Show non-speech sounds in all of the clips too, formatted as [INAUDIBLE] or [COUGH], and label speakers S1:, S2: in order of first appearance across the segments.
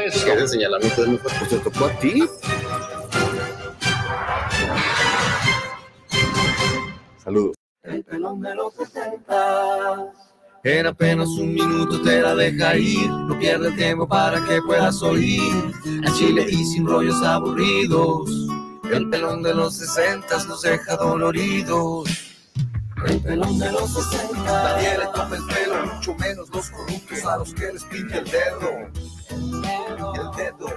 S1: Deportes.
S2: ¿Quieres el señalamiento de mi Pues te tocó a ti. Saludos.
S3: El pelón de los 70.
S4: En apenas un minuto te la deja ir, no pierde tiempo para que puedas oír. A Chile y sin rollos aburridos, el pelón de los sesentas nos deja doloridos.
S3: El pelón de los 60.
S4: Nadie le toma el pelo, mucho menos los corruptos a los que les pinta el dedo. El dedo.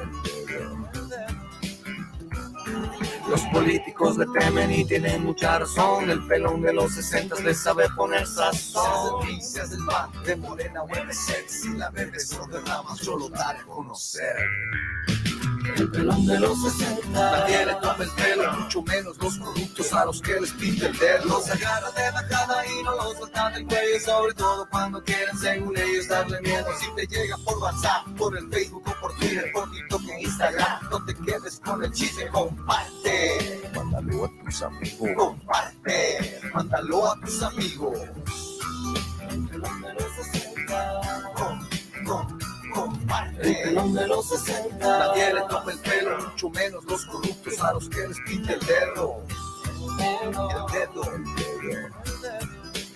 S4: Los políticos le temen y tienen mucha razón. El pelón de los sesentas le sabe poner sazón. Seas del pan, de morena de sexy, la bebé solo derramas, solo dar a conocer.
S3: El pelón de los 60.
S4: Nadie le toma el pelo, mucho menos los corruptos a los que les pinta el dedo. Los agarra de bajada y no los sueltan del cuello, sobre todo cuando quieren, según ellos, darle miedo. Si te llega por WhatsApp, por el Facebook o por Twitter, por TikTok e Instagram, no te quedes con el chisme, comparte.
S2: Mándalo a tus amigos.
S4: Comparte, mándalo a tus amigos.
S3: El pelón de los 60.
S4: Com, com,
S3: El pelón de los 60.
S4: Nadie le toma el pelo, mucho menos los corruptos a los que les pinta el dedo. El dedo.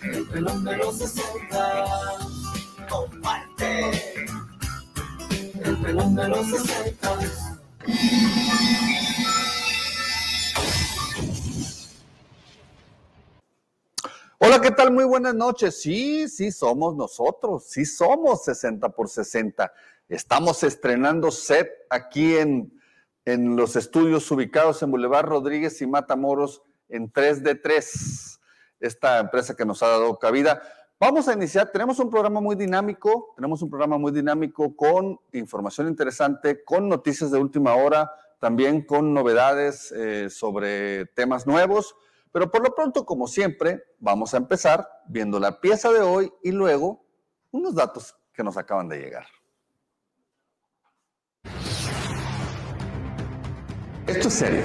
S3: El pelón de los 60.
S4: Comparte.
S3: El pelón de los 60.
S2: Hola, ¿qué tal? Muy buenas noches. Sí, sí, somos nosotros. Sí, somos 60 por 60. Estamos estrenando set aquí en, los estudios ubicados en Boulevard Rodríguez y Matamoros en 3D3, esta empresa que nos ha dado cabida. Vamos a iniciar, tenemos un programa muy dinámico, tenemos un programa muy dinámico con información interesante, con noticias de última hora, también con novedades eh, sobre temas nuevos, pero por lo pronto, como siempre, vamos a empezar viendo la pieza de hoy y luego unos datos que nos acaban de llegar. Esto es serio.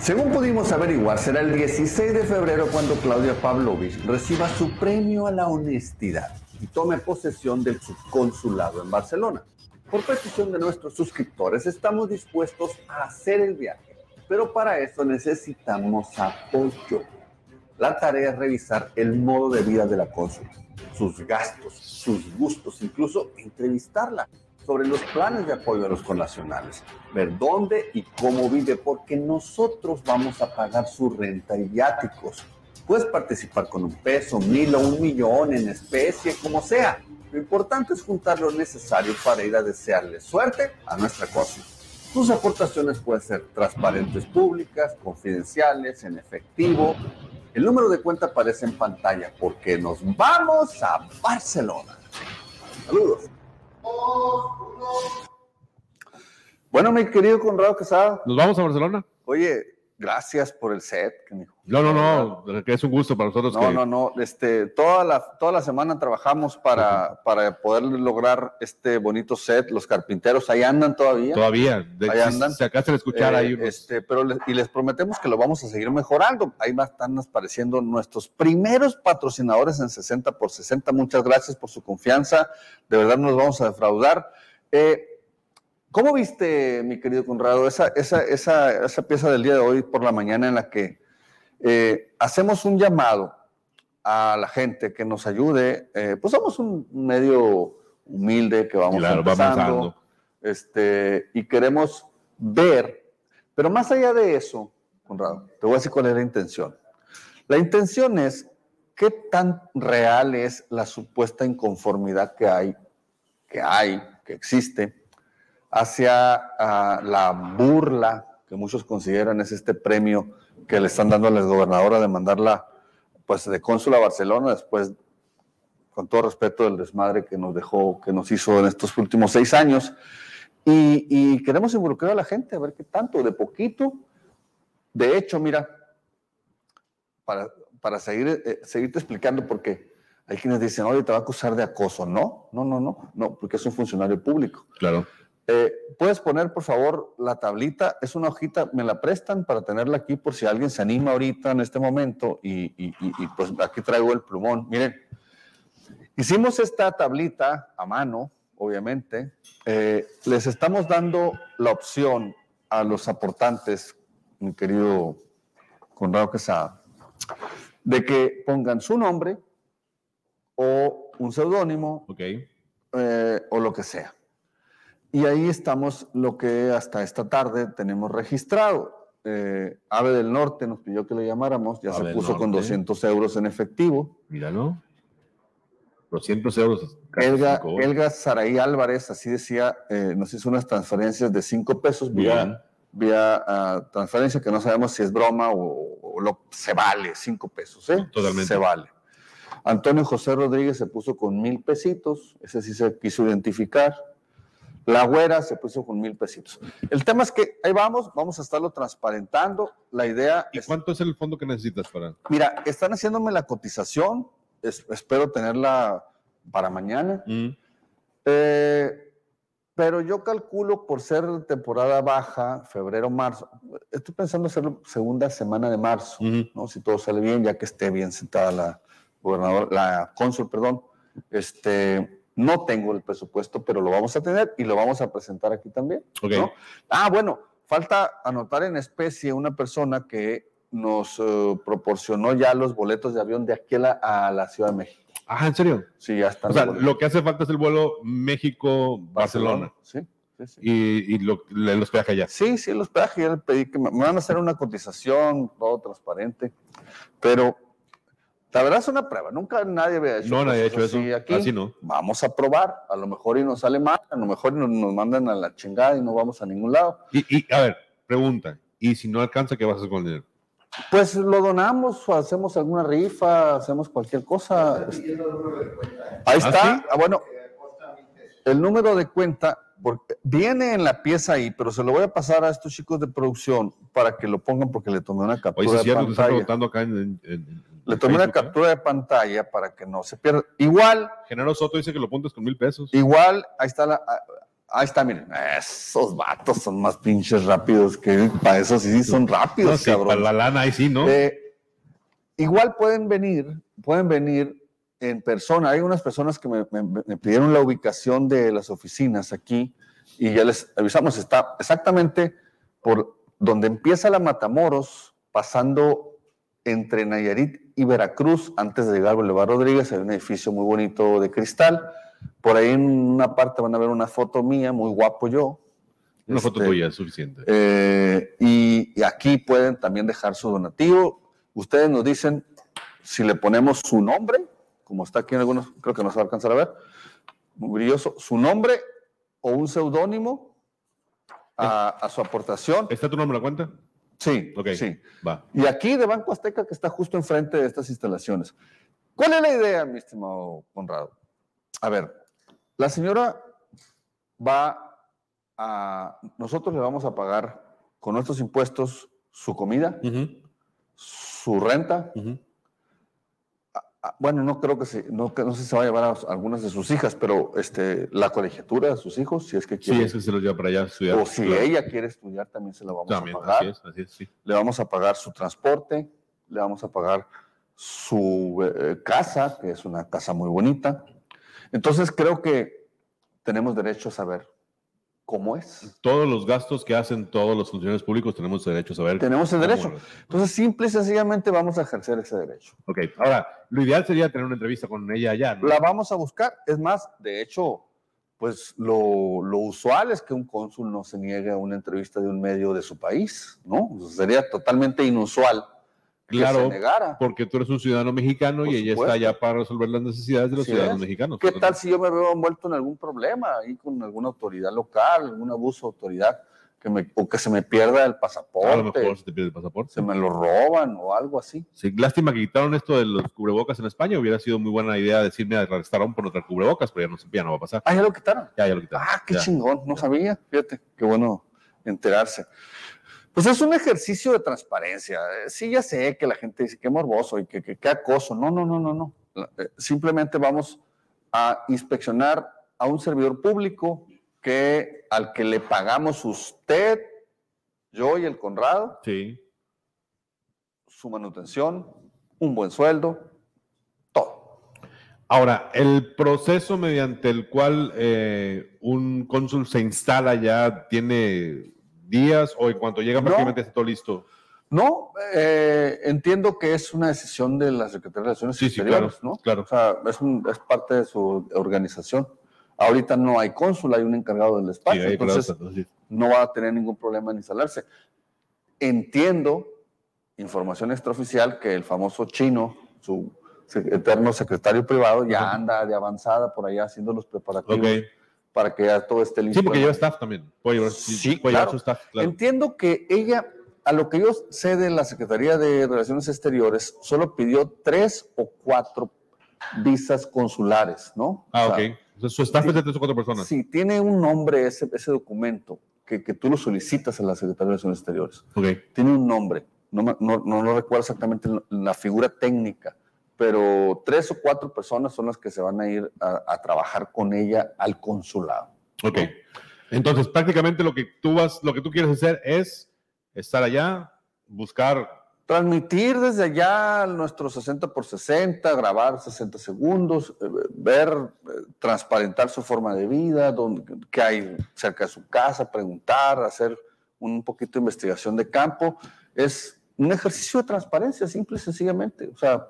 S2: Según pudimos averiguar, será el 16 de febrero cuando Claudia Pavlovich reciba su premio a la honestidad y tome posesión del subconsulado en Barcelona. Por petición de nuestros suscriptores, estamos dispuestos a hacer el viaje, pero para eso necesitamos apoyo. La tarea es revisar el modo de vida de la cónsula, sus gastos, sus gustos, incluso entrevistarla sobre los planes de apoyo a los connacionales, ver dónde y cómo vive, porque nosotros vamos a pagar su renta y viáticos. Puedes participar con un peso, mil o un millón en especie, como sea. Lo importante es juntar lo necesario para ir a desearle suerte a nuestra cónsula. Tus aportaciones pueden ser transparentes públicas, confidenciales, en efectivo. El número de cuenta aparece en pantalla porque nos vamos a Barcelona. Saludos. Bueno, mi querido Conrado Quesada,
S1: Nos vamos a Barcelona.
S2: oye, gracias por el set. que me-
S1: No, no, no, que es un gusto para nosotros.
S2: No,
S1: que,
S2: no, no. Este, toda, la, toda la semana trabajamos para, para poder lograr este bonito set. Los carpinteros ahí andan todavía.
S1: Todavía. De,
S2: Ahí andan.
S1: Si acaso de escuchar
S2: Eh,
S1: ahí unos-
S2: este, pero les- y les prometemos que lo vamos a seguir mejorando. Ahí van a estar apareciendo nuestros primeros patrocinadores en 60 por 60. Muchas gracias por su confianza. De verdad no los vamos a defraudar. Eh, ¿Cómo viste, mi querido Conrado, esa, esa, esa, esa pieza del día de hoy por la mañana en la que eh, hacemos un llamado a la gente que nos ayude? Eh, pues somos un medio humilde que vamos
S1: Claro, va
S2: empezando
S1: avanzando.
S2: este, y queremos ver, pero más allá de eso, Conrado, te voy a decir cuál es la intención. La intención es qué tan real es la supuesta inconformidad que hay, que hay, que existe, hacia ah, la burla que muchos consideran es este premio que le están dando a la gobernadora de mandarla pues de cónsul a Barcelona después con todo respeto del desmadre que nos dejó, que nos hizo en estos últimos seis años. Y, queremos involucrar a la gente, a ver qué tanto, de poquito. De hecho, mira, para, para seguir, eh, seguirte explicando, porque hay quienes dicen, oye, te va a acusar de acoso. No, no, no, no, no, porque es un funcionario público.
S1: Claro.
S2: Eh, ¿Puedes poner, por favor, la tablita? Es una hojita, me la prestan para tenerla aquí por si alguien se anima ahorita en este momento y, y- y- y, pues aquí traigo el plumón. Miren, hicimos esta tablita a mano obviamente. Eh, les estamos dando la opción a los aportantes, mi querido Conrado Quesada, de que pongan su nombre o un seudónimo
S1: Ok.
S2: eh, o lo que sea. Y ahí estamos lo que hasta esta tarde tenemos registrado. Eh, Ave del Norte nos pidió que le llamáramos, ya
S1: Ave
S2: se puso con
S1: Norte.
S2: 200 euros en efectivo.
S1: Míralo. 200 euros.
S2: Elga,
S1: horas.
S2: Elga Saraí Álvarez, así decía, eh, nos hizo unas transferencias de 5 pesos vía, ah, transferencia, que no sabemos si es broma o, o lo, se vale, 5 pesos, ¿eh?
S1: Totalmente.
S2: Se vale. Antonio José Rodríguez se puso con mil pesitos, ese sí se quiso identificar. La güera se puso con mil pesitos. El tema es que ahí vamos, vamos a estarlo transparentando. La idea
S1: ¿Y
S2: es,
S1: cuánto es el fondo que necesitas para...?
S2: mira, están haciéndome la cotización, es- espero tenerla para mañana.
S1: Mm,
S2: Eh, pero yo calculo por ser temporada baja, febrero, marzo, estoy pensando hacerlo segunda semana de marzo. ¿no? Si todo sale bien, ya que esté bien sentada la gobernadora, la cónsul, perdón. Este, no tengo el presupuesto, pero lo vamos a tener y lo vamos a presentar aquí también. Ah, bueno, falta anotar en especie una persona que nos eh, proporcionó ya los boletos de avión de aquí a la, a la Ciudad de México.
S1: Ah, ¿en serio?
S2: Sí, ya están.
S1: O sea, lo que hace falta es el vuelo México-Barcelona.
S2: Sí, sí, sí.
S1: Y, y lo, el hospedaje allá.
S2: Sí, sí, el hospedaje, ya le pedí que me, me van a hacer una cotización, todo transparente, pero la verdad es una prueba, nunca nadie había hecho
S1: No, nadie ha hecho eso.
S2: así aquí.
S1: Así no.
S2: Vamos a probar, a lo mejor y nos sale mal, a lo mejor y nos, nos mandan a la chingada y no vamos a ningún lado.
S1: Y, y, a ver, pregunta. ¿Y si no alcanza, qué vas a hacer con el dinero?
S2: Pues lo donamos, o hacemos alguna rifa, hacemos cualquier cosa. Ahí está,
S1: ¿sí?
S2: Ah, bueno, el número de cuenta porque viene en la pieza ahí, pero se lo voy a pasar a estos chicos de producción para que lo pongan porque le tomé una
S1: Oye,
S2: captura
S1: si es
S2: de
S1: cierto, te
S2: pantalla.
S1: preguntando acá en, en- en-
S2: Le tomé una
S1: ¿eh?
S2: captura de pantalla para que no se pierda. Igual,
S1: Genaro Soto dice que lo pontes con mil pesos.
S2: igual, ahí está la. ah, Ahí está, miren, esos vatos son más pinches rápidos que para eso sí son rápidos,
S1: No, sí,
S2: cabrón.
S1: para la lana ahí sí, ¿no?
S2: Eh, igual pueden venir, pueden venir en persona. Hay unas personas que me, me- me pidieron la ubicación de las oficinas aquí y ya les avisamos, está exactamente por donde empieza la Matamoros, pasando entre Nayarit y Veracruz, antes de llegar al Boulevard Rodríguez, hay un edificio muy bonito de cristal. Por ahí en una parte van a ver una foto mía, muy guapo yo.
S1: Una foto
S2: Este,
S1: tuya es suficiente.
S2: eh, y, y aquí pueden también dejar su donativo. Ustedes nos dicen si le ponemos su nombre, como está aquí en algunos, creo que no se va a alcanzar a ver, muy brilloso, su nombre o un seudónimo a, a su aportación.
S1: ¿Está tu nombre en la cuenta?
S2: Sí, sí.
S1: Va.
S2: Y aquí de Banco Azteca, que está justo enfrente de estas instalaciones. ¿Cuál es la idea, mi estimado Conrado? A ver, la señora va a, nosotros le vamos a pagar con nuestros impuestos su comida,
S1: Ujú,
S2: su renta. Bueno, no creo que se, no, sé si se va a llevar a algunas de sus hijas, pero este, la colegiatura de sus hijos, si es que
S1: Sí,
S2: quiere.
S1: es que se los lleva para allá a estudiar.
S2: o si
S1: claro.
S2: ella quiere estudiar, también se la vamos
S1: También,
S2: a pagar.
S1: así es, así es, sí.
S2: le vamos a pagar su transporte, le vamos a pagar su eh, casa, que es una casa muy bonita. Entonces creo que tenemos derecho a saber cómo es.
S1: Todos los gastos que hacen todos los funcionarios públicos tenemos derecho a saber.
S2: Tenemos el derecho.
S1: los-
S2: Entonces simple y sencillamente vamos a ejercer ese derecho.
S1: Ok, ahora, lo ideal sería tener una entrevista con ella allá, ¿no?
S2: La vamos a buscar. Es más, de hecho, pues lo, lo usual es que un cónsul no se niegue a una entrevista de un medio de su país, ¿no? Sería totalmente inusual que
S1: Claro,
S2: se negara.
S1: Porque tú eres un ciudadano mexicano
S2: Por
S1: y ella
S2: supuesto.
S1: está allá para resolver las necesidades de los ciudadanos
S2: es.
S1: mexicanos.
S2: ¿Qué tal si yo me veo envuelto en algún problema ahí con alguna autoridad local, algún abuso de autoridad, que me, o que se me pierda el pasaporte,
S1: A lo mejor se te pierde el pasaporte.
S2: se me lo roban o algo así?
S1: Sí, lástima que quitaron esto de los cubrebocas en España. Hubiera sido muy buena idea decirme al restaurante por no traer cubrebocas, pero ya no, ya no va a pasar.
S2: Ah, ya lo quitaron.
S1: Ya, ya lo quitaron.
S2: Ah, qué
S1: Ya.
S2: chingón, no sabía, fíjate, qué bueno enterarse. Pues es un ejercicio de transparencia. Eh, Sí, ya sé que la gente dice que morboso y que, acoso. No, no, no, no, no. Eh, Simplemente vamos a inspeccionar a un servidor público que al que le pagamos usted, yo y el Conrado,
S1: Sí.
S2: su manutención, un buen sueldo, todo.
S1: Ahora, el proceso mediante el cual eh, un cónsul se instala ya tiene días o en cuanto llega
S2: No.
S1: prácticamente está todo listo.
S2: No, eh, entiendo que es una decisión de la Secretaría de Relaciones
S1: Sí, sí,
S2: Exteriores,
S1: claro,
S2: ¿no?
S1: claro.
S2: O sea, es, un- es parte de su organización. Ahorita no hay cónsul, hay un encargado del
S1: Sí, claro,
S2: entonces no va a tener ningún problema en instalarse. Entiendo, información extraoficial, que el famoso chino, su eterno secretario privado, ya anda de avanzada por allá haciendo los preparativos
S1: Ok.
S2: Para que ya todo esté listo.
S1: Sí, porque lleva staff también. Puede llevar,
S2: Sí,
S1: puede llevar
S2: claro.
S1: su staff, claro.
S2: Entiendo que ella, a lo que yo sé de la Secretaría de Relaciones Exteriores, solo pidió tres o cuatro visas consulares, ¿no?
S1: Ah,
S2: O
S1: ok.
S2: sea,
S1: Entonces, su staff
S2: sí.
S1: es de tres o cuatro personas.
S2: Sí, tiene un nombre ese, ese documento que, que tú lo solicitas a la Secretaría de Relaciones Exteriores.
S1: Ok.
S2: Tiene un nombre, no, no, no recuerdo exactamente la figura técnica, pero tres o cuatro personas son las que se van a ir a, a trabajar con ella al consulado.
S1: Ok. Entonces, prácticamente lo que tú vas, lo que tú quieres hacer es estar allá, buscar.
S2: Transmitir desde allá nuestro 60 por 60, grabar 60 segundos, eh, ver, eh, transparentar su forma de vida, dónde, qué hay cerca de su casa, preguntar, hacer un poquito de investigación de campo. Es un ejercicio de transparencia, simple y sencillamente. O sea,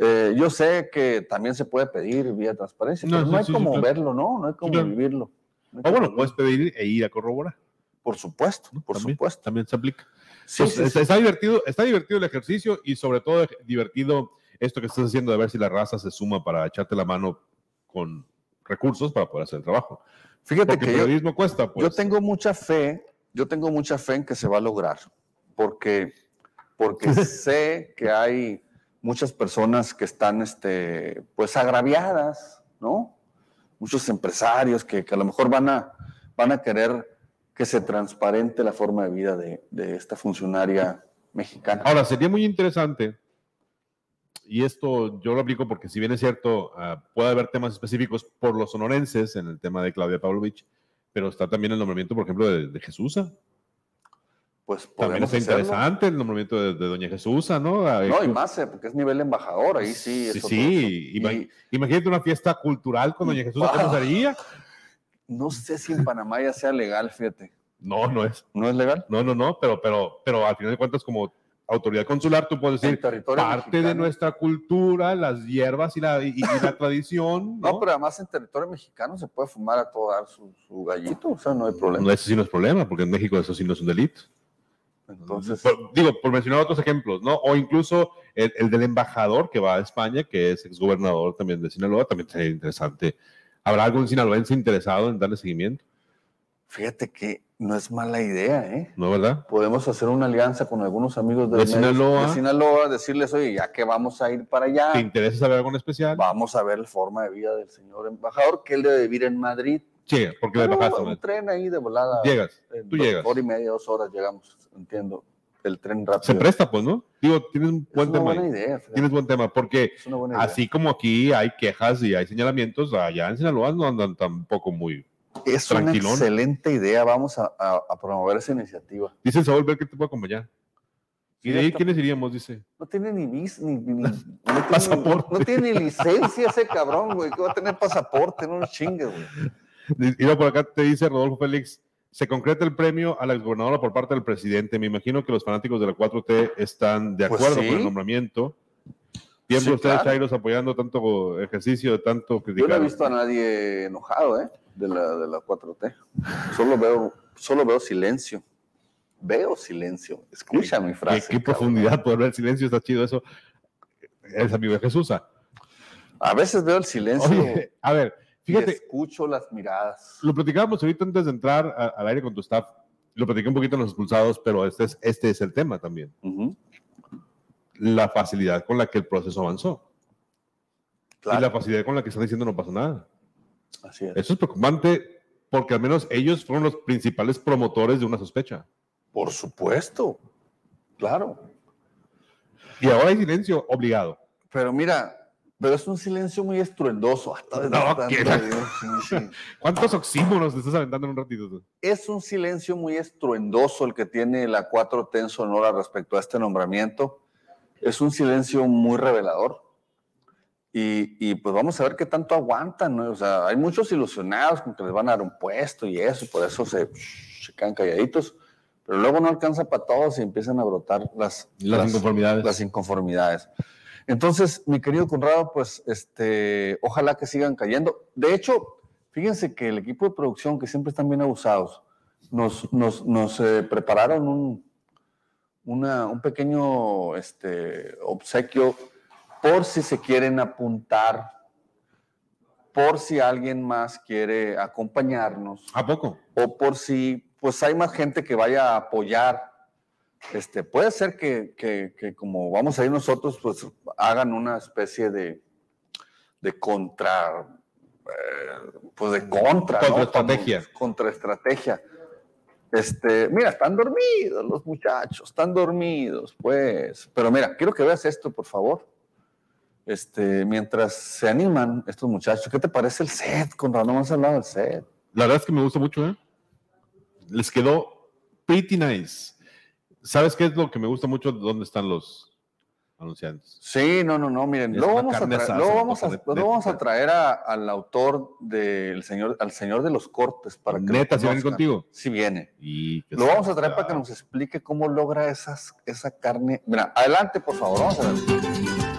S2: eh, yo sé que también se puede pedir vía transparencia,
S1: No,
S2: pero
S1: sí,
S2: no hay
S1: sí, sí,
S2: como
S1: claro.
S2: verlo, ¿no? No hay como
S1: claro.
S2: vivirlo. No hay como
S1: bueno, puedes pedir e ir a corroborar.
S2: Por supuesto, por
S1: También,
S2: supuesto.
S1: También se aplica.
S2: Sí, sí,
S1: está,
S2: sí.
S1: está divertido, está divertido el ejercicio y sobre todo divertido esto que estás haciendo de ver si la raza se suma para echarte la mano con recursos para poder hacer el trabajo.
S2: Fíjate
S1: Porque
S2: que
S1: el
S2: yo,
S1: periodismo cuesta, pues.
S2: Yo tengo mucha fe, yo tengo mucha fe en que se va a lograr, porque, porque [LAUGHS] sé que hay muchas personas que están, este, pues, agraviadas, ¿no? Muchos empresarios que, que a lo mejor van a, van a querer que se transparente la forma de vida de, de esta funcionaria mexicana.
S1: Ahora, sería muy interesante, y esto yo lo aplico porque si bien es cierto, ah, puede haber temas específicos por los sonorenses en el tema de Claudia Pavlovich, pero está también el nombramiento, por ejemplo, de, de Jesusa.
S2: Pues
S1: También
S2: hacerlo.
S1: interesante el nombramiento de, de doña Jesusa, ¿no?
S2: No, y más, eh, porque es nivel embajador, ahí sí.
S1: Sí,
S2: es
S1: sí,
S2: y-
S1: Imagínate una fiesta cultural con doña Jesusa, ¿cómo
S2: Wow.
S1: sería?
S2: no sé si en Panamá ya sea legal, fíjate.
S1: No, no es.
S2: ¿No es legal?
S1: No, no, no, pero, pero, pero al final de cuentas, como autoridad consular, tú puedes decir
S2: territorio
S1: parte de nuestra cultura, las hierbas y la, y, y la tradición.
S2: No,
S1: ¿no?
S2: pero además en territorio mexicano se puede fumar a todo dar su, su gallito, o sea, no hay problema.
S1: No, eso sí no es problema, porque en México eso sí no es un delito.
S2: Entonces,
S1: Por- digo, por mencionar otros ejemplos, ¿no? O incluso el, el del embajador que va a España, que es exgobernador también de Sinaloa, también sería interesante. ¿Habrá algún sinaloense interesado en darle seguimiento?
S2: fíjate que no es mala idea, ¿eh?
S1: ¿No, verdad?
S2: Podemos hacer una alianza con algunos amigos
S1: De Sinaloa.
S2: de Sinaloa, decirles, oye, ya que vamos a ir para allá,
S1: ¿Te interesa saber algo en especial?
S2: vamos a ver la forma de vida del señor embajador, que él debe vivir en Madrid.
S1: Sí, porque le
S2: No,
S1: bajaste.
S2: un tren ahí de volada.
S1: Llegas, tú llegas.
S2: Hora y media, dos horas llegamos, entiendo. El tren rápido.
S1: Se presta, pues, ¿no? Digo, tienes un
S2: es
S1: buen
S2: una
S1: tema.
S2: buena idea.
S1: Tienes buen tema, porque
S2: una idea.
S1: así como aquí hay quejas y hay señalamientos, allá en Sinaloa no andan tampoco muy.
S2: es una
S1: tranquilón.
S2: excelente idea. Vamos a, a- a promover esa iniciativa.
S1: Dice Saúl, ver que te puede acompañar. ¿Y de ahí quiénes iríamos? Dice.
S2: No tiene ni vis, ni, ni- no, tiene,
S1: Pasaporte.
S2: no tiene ni licencia ese cabrón, güey. Que va a tener pasaporte, no nos chingues, güey. [LAUGHS]
S1: Y por acá te dice Rodolfo Félix, se concreta el premio a la exgobernadora por parte del presidente. Me imagino que los fanáticos de la 4T están de
S2: Pues
S1: acuerdo
S2: sí.
S1: con el nombramiento. Siempre
S2: Sí,
S1: ustedes,
S2: claro.
S1: Chairos, apoyando tanto ejercicio, de tanto
S2: Yo
S1: criticar.
S2: no he visto a nadie enojado, ¿eh? De la, de la 4T. Solo veo, solo veo silencio. Veo silencio. Escucha mi frase.
S1: qué profundidad poder ver silencio, está chido eso. Es amigo de Jesús. ah.
S2: A veces veo el silencio
S1: Oye, a ver,
S2: y
S1: fíjate,
S2: escucho las miradas.
S1: lo platicábamos ahorita antes de entrar a- al aire con tu staff. Lo platiqué un poquito en los expulsados, pero este es, este es el tema también. La facilidad con la que el proceso avanzó. Y la facilidad con la que están diciendo no pasa nada.
S2: así es.
S1: Eso es preocupante porque al menos ellos fueron los principales promotores de una sospecha.
S2: Por supuesto. Claro.
S1: Y ahora hay silencio obligado.
S2: Pero mira, pero es un silencio muy estruendoso. Hasta
S1: No,
S2: sí, [LAUGHS] sí.
S1: ¿Cuántos oxímonos te estás aventando en un ratito? tú?
S2: Es un silencio muy estruendoso el que tiene la 4T en Sonora respecto a este nombramiento. Es un silencio muy revelador. Y, y, pues vamos a ver qué tanto aguantan, ¿no? O sea, hay muchos ilusionados con que les van a dar un puesto y eso, por eso se, se quedan calladitos, pero luego no alcanza para todos y empiezan a brotar las,
S1: Las inconformidades.
S2: las inconformidades. Entonces, mi querido Conrado, pues este, ojalá que sigan cayendo. De hecho, fíjense que el equipo de producción, que siempre están bien abusados, nos, nos, nos eh, prepararon un, una- un pequeño este, obsequio por si se quieren apuntar, por si alguien más quiere acompañarnos
S1: ¿A poco?
S2: o por si pues hay más gente que vaya a apoyar. Este, puede ser que, que- que como vamos a ir nosotros, pues hagan una especie de, de contra, eh, pues de contra, ¿no?
S1: Contraestrategia.
S2: Como Contraestrategia. Este, mira, están dormidos los muchachos, están dormidos, pues. Pero mira, quiero que veas esto, por favor. Este, mientras se animan estos muchachos, ¿qué te parece el set? Conrado, no hemos hablado del set.
S1: La verdad es que me gusta mucho, ¿eh? Les quedó pretty nice. ¿Sabes qué es lo que me gusta mucho? ¿Dónde están los anunciantes?
S2: Sí, no, no, no, miren, luego vamos, a traer, luego vamos, a, luego vamos a traer a- al autor del señor, al señor de los cortes para que
S1: Neta, si
S2: conozcan.
S1: contigo.
S2: Sí viene.
S1: Y
S2: Lo vamos a traer para que nos explique cómo logra esas, esa carne. Mira, adelante, por favor, vamos a ver.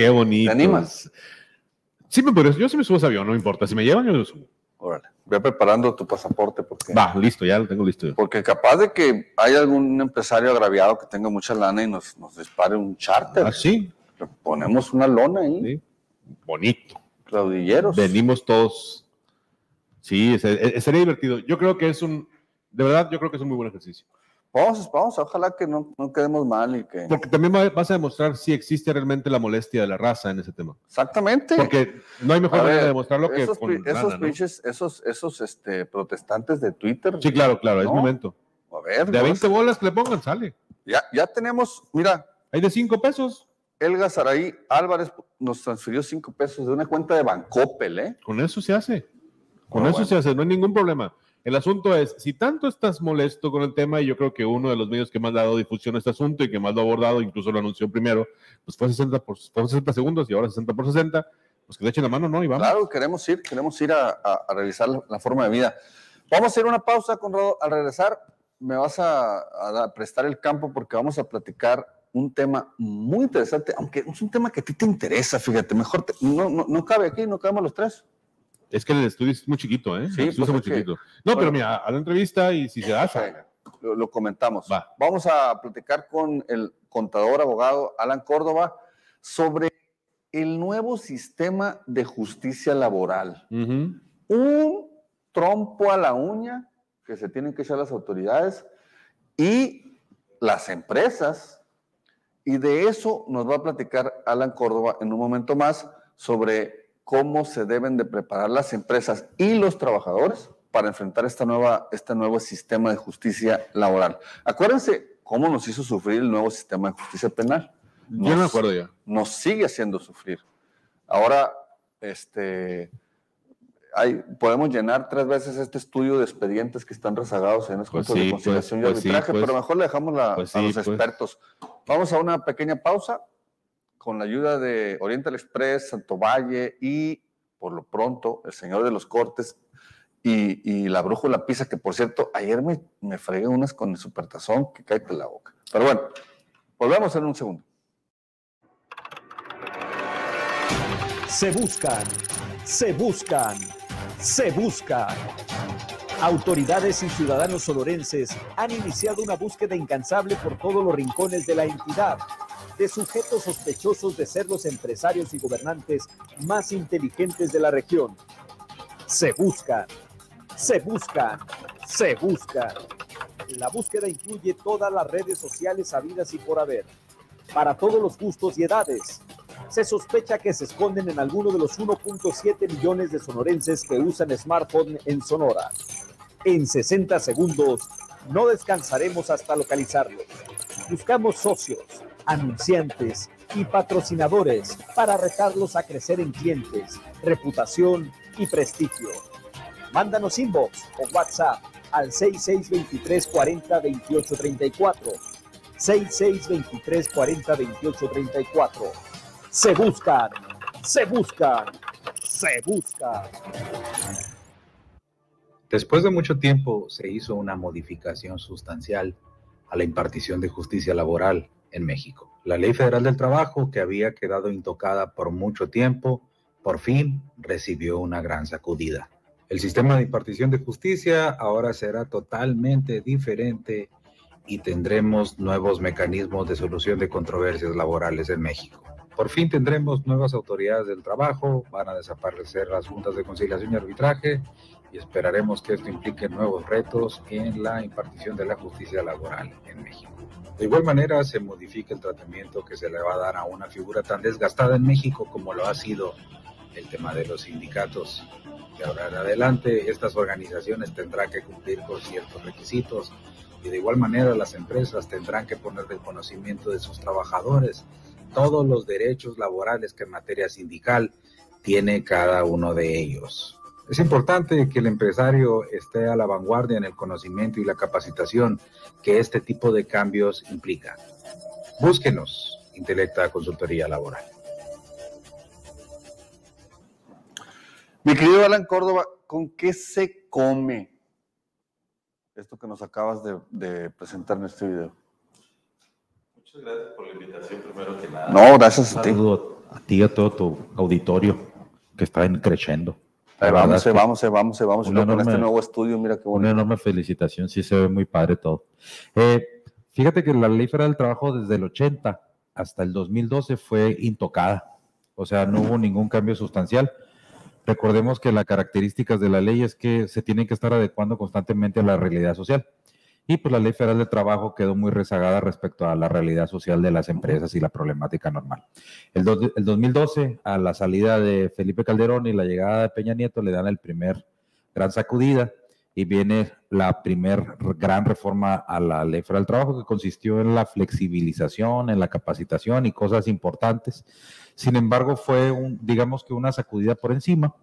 S1: Qué bonito.
S2: ¿Te animas?
S1: Sí, me podría- yo sí me subo a ese avión, no me importa. Si me llevan, yo me subo.
S2: Órale, ve preparando tu pasaporte porque,
S1: Va, listo, ya lo tengo listo. yo.
S2: porque capaz de que hay algún empresario agraviado que tenga mucha lana y nos, nos dispare un charter.
S1: Ah, sí,
S2: Le Ponemos una lona ahí,
S1: sí. Bonito.
S2: claudilleros.
S1: Venimos todos. Sí, ese sería divertido. Yo creo que es un, de verdad, yo creo que es un muy buen ejercicio.
S2: Vamos, vamos, ojalá que no, no quedemos mal y que...
S1: Porque también va- vas a demostrar si existe realmente la molestia de la raza en ese tema.
S2: Exactamente.
S1: Porque no hay mejor
S2: A
S1: manera
S2: ver,
S1: de demostrarlo que
S2: esos,
S1: con
S2: esos pinches, esos, esos este, protestantes de Twitter.
S1: Sí, claro, claro, es
S2: ¿no?
S1: momento.
S2: A ver,
S1: De a
S2: no
S1: 20
S2: sé.
S1: bolas que le pongan, sale.
S2: ya, ya tenemos, mira,
S1: Hay de 5 pesos.
S2: Elga Saraí Álvarez nos transfirió cinco pesos de una cuenta de Bancoppel, ¿eh?
S1: Con eso se hace. Con eso
S2: bueno.
S1: se hace, no hay ningún problema. El asunto es, si tanto estás molesto con el tema, y yo creo que uno de los medios que más le ha dado difusión a este asunto y que más lo ha abordado, incluso lo anunció primero, pues fue 60 por, fue 60 segundos y ahora 60 por 60, pues que le echen la mano, ¿no? Y vamos.
S2: Claro, queremos ir, queremos ir a, revisar la, forma de vida. Vamos a hacer una pausa, Conrado. Al regresar, me vas a, a prestar el campo porque vamos a platicar un tema muy interesante, aunque es un tema que a ti te interesa, fíjate, mejor, te- no, no, no cabe aquí, no cabemos los tres.
S1: Es que el estudio es muy chiquito, ¿eh?
S2: Sí, pues
S1: es muy
S2: que-
S1: chiquito. No,
S2: bueno.
S1: pero mira, a la entrevista y si se da.
S2: Lo, lo comentamos.
S1: Va.
S2: Vamos a platicar con el contador abogado Alan Córdoba sobre el nuevo sistema de justicia laboral. Un trompo a la uña que se tienen que echar las autoridades y las empresas. Y de eso nos va a platicar Alan Córdoba en un momento más sobre cómo se deben de preparar las empresas y los trabajadores para enfrentar esta nueva, este nuevo sistema de justicia laboral. Acuérdense cómo nos hizo sufrir el nuevo sistema de justicia penal.
S1: Yo no me acuerdo ya.
S2: Nos sigue haciendo sufrir. Ahora, este, hay, podemos llenar tres veces este estudio de expedientes que están rezagados en las
S1: Pues
S2: de conciliación
S1: pues-
S2: y
S1: pues sí,
S2: arbitraje,
S1: pues.
S2: pero mejor le dejamos la-
S1: Pues
S2: a los
S1: pues.
S2: expertos. Vamos a una pequeña pausa con la ayuda de Oriental Express, Santo Valle y, por lo pronto, el señor de los cortes y, y la brújula pisa, que por cierto, ayer me, me fregué unas con el supertazón que cae de la boca. Pero bueno, volvemos en un segundo.
S5: Se buscan, se buscan, se buscan. Autoridades y ciudadanos sonorenses han iniciado una búsqueda incansable por todos los rincones de la entidad de sujetos sospechosos de ser los empresarios y gobernantes más inteligentes de la región. Se buscan, se buscan, se buscan. La búsqueda incluye todas las redes sociales habidas y por haber, para todos los gustos y edades. Se sospecha que se esconden en alguno de los 1.7 millones de sonorenses que usan smartphone en Sonora. En 60 segundos, no descansaremos hasta localizarlos. Buscamos socios, anunciantes y patrocinadores para retarlos a crecer en clientes, reputación y prestigio. Mándanos inbox o WhatsApp al 6623 40 28 34. 6623 40 28 34. Se buscan, se buscan, se buscan.
S6: Después de mucho tiempo se hizo una modificación sustancial a la impartición de justicia laboral en México. La Ley Federal del Trabajo, que había quedado intocada por mucho tiempo, por fin recibió una gran sacudida. El sistema de impartición de justicia ahora será totalmente diferente y tendremos nuevos mecanismos de solución de controversias laborales en México. Por fin tendremos nuevas autoridades del trabajo, van a desaparecer las juntas de conciliación y arbitraje y esperaremos que esto implique nuevos retos en la impartición de la justicia laboral en México. De igual manera, se modifica el tratamiento que se le va a dar a una figura tan desgastada en México como lo ha sido el tema de los sindicatos. De ahora en adelante, estas organizaciones tendrán que cumplir con ciertos requisitos y de igual manera las empresas tendrán que poner del conocimiento de sus trabajadores todos los derechos laborales que en materia sindical tiene cada uno de ellos. Es importante que el empresario esté a la vanguardia en el conocimiento y la capacitación que este tipo de cambios implica. Búsquenos, Intelecta Consultoría Laboral.
S2: Mi querido Alan Córdoba, ¿con qué se come esto que nos acabas de, de presentar en este video?
S7: Muchas gracias por la invitación, primero que nada.
S2: No, gracias a
S7: Un
S2: ti.
S7: saludo a ti y a todo tu auditorio que está en creciendo.
S2: Ahí vamos, vamos, vamos, vamos.
S7: Una
S2: con este nuevo estudio, mira qué
S7: Una
S2: bonito.
S7: enorme felicitación, sí se ve muy padre todo. Eh, fíjate que la Ley Federal del Trabajo desde el 80 hasta el 2012 fue intocada, o sea, no hubo ningún cambio sustancial. Recordemos que las características de la ley es que se tienen que estar adecuando constantemente a la realidad social. Y pues la Ley Federal del Trabajo quedó muy rezagada respecto a la realidad social de las empresas y la problemática normal. El, dos- el 2012, a la salida de Felipe Calderón y la llegada de Peña Nieto, le dan el primer gran sacudida y viene la primer gran reforma a la Ley Federal del Trabajo que consistió en la flexibilización, en la capacitación y cosas importantes. Sin embargo, fue un, digamos que una sacudida por encima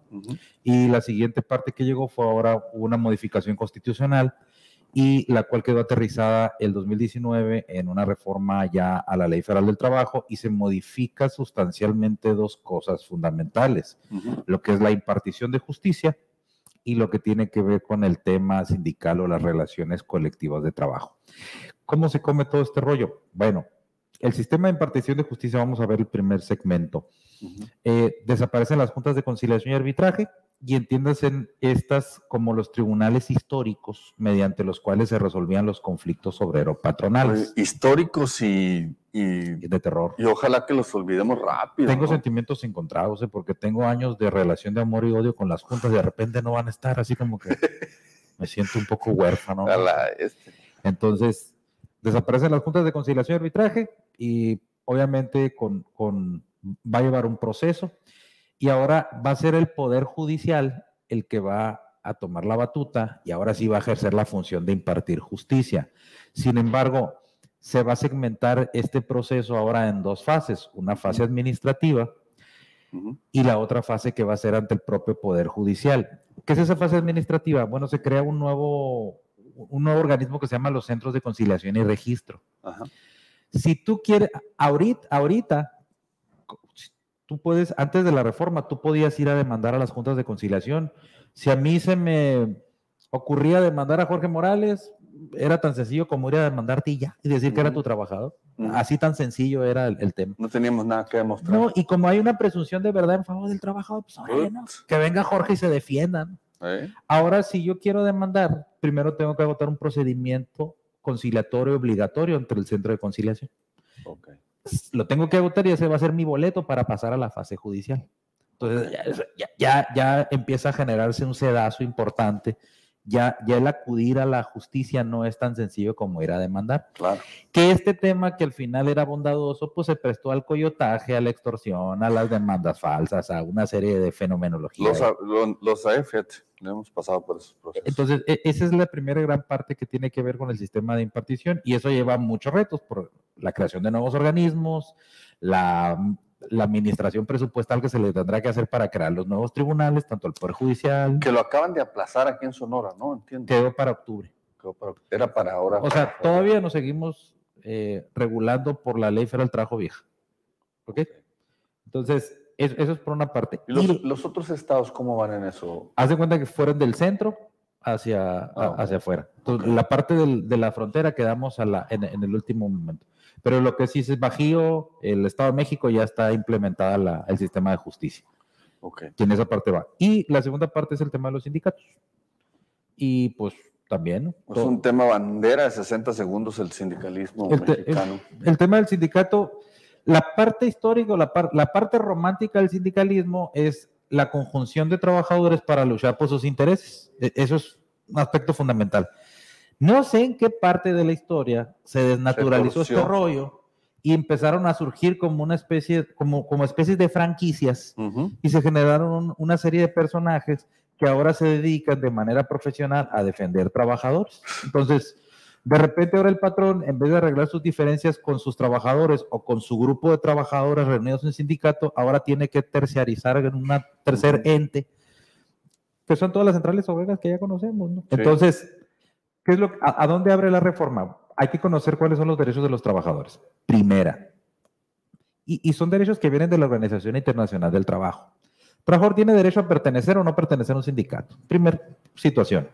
S7: y la siguiente parte que llegó fue ahora una modificación constitucional y la cual quedó aterrizada el 2019 en una reforma ya a la Ley Federal del Trabajo y se modifica sustancialmente dos cosas fundamentales, lo que es la impartición de justicia y lo que tiene que ver con el tema sindical o las relaciones colectivas de trabajo. ¿Cómo se come todo este rollo? Bueno, el sistema de impartición de justicia, vamos a ver el primer segmento. Eh, desaparecen las juntas de conciliación y arbitraje y entiéndase estas como los tribunales históricos mediante los cuales se resolvían los conflictos obrero-patronales
S2: Oye, Históricos y, y,
S7: de terror.
S2: y ojalá que los olvidemos rápido.
S7: Tengo
S2: ¿no?
S7: sentimientos encontrados, ¿eh? porque tengo años de relación de amor y odio con las juntas y de repente no van a estar, así como que me siento un poco huérfano.
S2: este.
S7: Entonces, desaparecen las juntas de conciliación y arbitraje y obviamente con, con- va a llevar un proceso y ahora va a ser el Poder Judicial el que va a tomar la batuta y ahora sí va a ejercer la función de impartir justicia. Sin embargo, se va a segmentar este proceso ahora en dos fases, una fase administrativa y la otra fase que va a ser ante el propio Poder Judicial. ¿Qué es esa fase administrativa? Bueno, se crea un nuevo, un nuevo organismo que se llama los Centros de Conciliación y Registro.
S2: Ajá.
S7: Si tú quieres, ahorita, ahorita, tú puedes, antes de la reforma, tú podías ir a demandar a las juntas de conciliación. Si a mí se me ocurría demandar a Jorge Morales, era tan sencillo como ir a demandarte y ya, y decir que era tu trabajador. Así tan sencillo era el, el tema.
S2: No teníamos nada que demostrar.
S7: No, y como hay una presunción de verdad en favor del trabajador, pues que venga Jorge y se defienda. ¿no?
S2: ¿Eh?
S7: Ahora, si yo quiero demandar, primero tengo que agotar un procedimiento conciliatorio obligatorio entre el centro de conciliación.
S2: Ok.
S7: Lo tengo que agotar y ese va a ser mi boleto para pasar a la fase judicial. Entonces, ya, ya, ya- ya empieza a generarse un sedazo importante ya, ya el acudir a la justicia no es tan sencillo como ir a demandar.
S2: Claro.
S7: Que este tema que al final era bondadoso, pues se prestó al coyotaje, a la extorsión, a las demandas falsas, a una serie de fenomenología.
S2: Los, los fíjate, le hemos pasado por esos procesos.
S7: Entonces, e- esa es la primera gran parte que tiene que ver con el sistema de impartición y eso lleva muchos retos por la creación de nuevos organismos, la, la administración presupuestal que se le tendrá que hacer para crear los nuevos tribunales, tanto el Poder Judicial,
S2: que lo acaban de aplazar aquí en Sonora, ¿no? Entiendo.
S7: quedó para octubre.
S2: Quedó para- Era para ahora.
S7: O sea, todavía nos seguimos eh, regulando por la ley federal trabajo vieja. ¿Ok? Entonces, es- eso es por una parte.
S2: ¿Y los,
S7: Y
S2: los otros estados cómo van en eso?
S7: haz de cuenta que fueron del centro hacia,
S2: Ah,
S7: hacia afuera. Entonces, la parte del- de la frontera quedamos a la, en, en el último momento. Pero lo que sí es Bajío, el Estado de México ya está implementada la- el sistema de justicia,
S2: Ok.
S7: que en esa parte va. Y la segunda parte es el tema de los sindicatos. Y pues también.
S2: Es
S7: todo-
S2: un tema bandera de 60 segundos el sindicalismo
S7: El te-
S2: mexicano.
S7: el tema del sindicato, la parte histórica, la, par- la parte romántica del sindicalismo es la conjunción de trabajadores para luchar por sus intereses. E- Eso es un aspecto fundamental. No sé en qué parte de la historia se desnaturalizó este rollo y empezaron a surgir como una especie, como, como especies de franquicias y se generaron un- una serie de personajes que ahora se dedican de manera profesional a defender trabajadores. Entonces, de repente ahora el patrón, en vez de arreglar sus diferencias con sus trabajadores o con su grupo de trabajadores reunidos en sindicato, ahora tiene que terciarizar en un tercer ente, que son todas las centrales obreras que ya conocemos. ¿no?
S2: Sí.
S7: Entonces, ¿qué es lo, a, a dónde abre la reforma? Hay que conocer cuáles son los derechos de los trabajadores. Primera, y, y son derechos que vienen de la Organización Internacional del Trabajo. El trabajador tiene derecho a pertenecer o no pertenecer a un sindicato. Primer situación.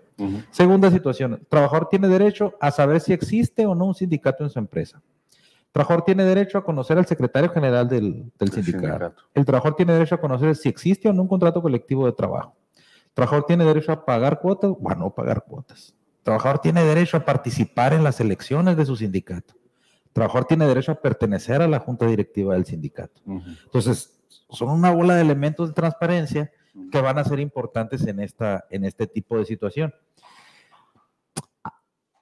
S7: Segunda situación, el trabajador tiene derecho a saber si existe o no un sindicato en su empresa. El trabajador tiene derecho a conocer al secretario general del, del
S2: El
S7: sindicato.
S2: sindicato.
S7: El trabajador tiene derecho a conocer si existe o no un contrato colectivo de trabajo. El trabajador tiene derecho a pagar cuotas o a no pagar cuotas. Trabajador tiene derecho a participar en las elecciones de su sindicato. El trabajador tiene derecho a pertenecer a la junta directiva del sindicato. Entonces, son una bola de elementos de transparencia que van a ser importantes en, esta, en este tipo de situación.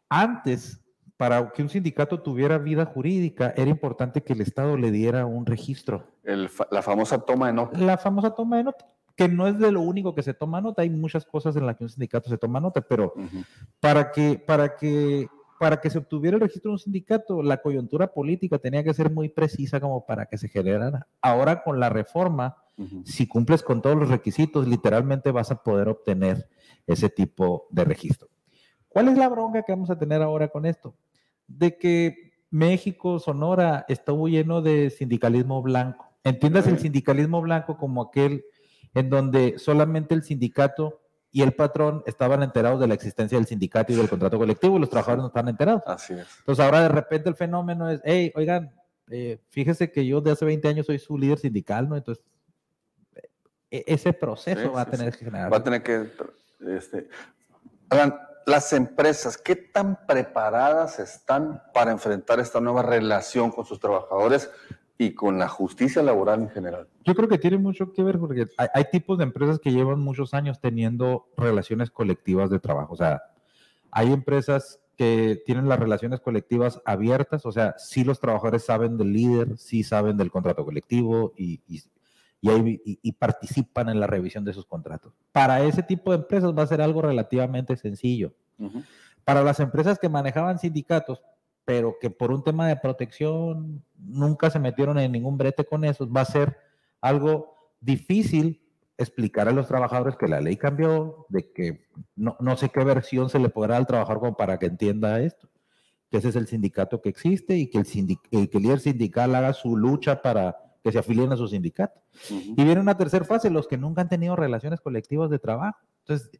S7: Antes, para que un sindicato tuviera vida jurídica, era importante que el Estado le diera un registro.
S2: El la famosa toma de nota.
S7: La famosa toma de nota, que no es de lo único que se toma nota, hay muchas cosas en las que un sindicato se toma nota, pero para que, para que, para que se obtuviera el registro de un sindicato, la coyuntura política tenía que ser muy precisa como para que se generara. Ahora con la reforma, si cumples con todos los requisitos, literalmente vas a poder obtener ese tipo de registro. ¿Cuál es la bronca que vamos a tener ahora con esto? De que México, Sonora, estuvo lleno de sindicalismo blanco. Entiendas el sindicalismo blanco como aquel en donde solamente el sindicato y el patrón estaban enterados de la existencia del sindicato y del contrato colectivo y los trabajadores no estaban enterados.
S2: Así es.
S7: Entonces ahora de repente el fenómeno es, hey, oigan, eh, fíjese que yo de hace 20 años soy su líder sindical, ¿no? Entonces, e- ese proceso
S2: Sí,
S7: va a
S2: sí,
S7: tener
S2: sí.
S7: que generar.
S2: Va a tener que. Este, Alan, las empresas, ¿qué tan preparadas están para enfrentar esta nueva relación con sus trabajadores y con la justicia laboral en general?
S7: Yo creo que tiene mucho que ver porque hay, hay tipos de empresas que llevan muchos años teniendo relaciones colectivas de trabajo. O sea, hay empresas que tienen las relaciones colectivas abiertas, o sea, sí los trabajadores saben del líder, sí saben del contrato colectivo y, y- y hay- y- participan en la revisión de sus contratos. Para ese tipo de empresas va a ser algo relativamente sencillo.
S2: Ujú.
S7: Para las empresas que manejaban sindicatos, pero que por un tema de protección nunca se metieron en ningún brete con eso, va a ser algo difícil explicar a los trabajadores que la ley cambió, de que no, no sé qué versión se le podrá al trabajador como para que entienda esto, que ese es el sindicato que existe y que el, el que el líder sindical haga su lucha para que se afilien a su sindicato.
S2: Ujú.
S7: Y viene una tercera fase, los que nunca han tenido relaciones colectivas de trabajo. Entonces,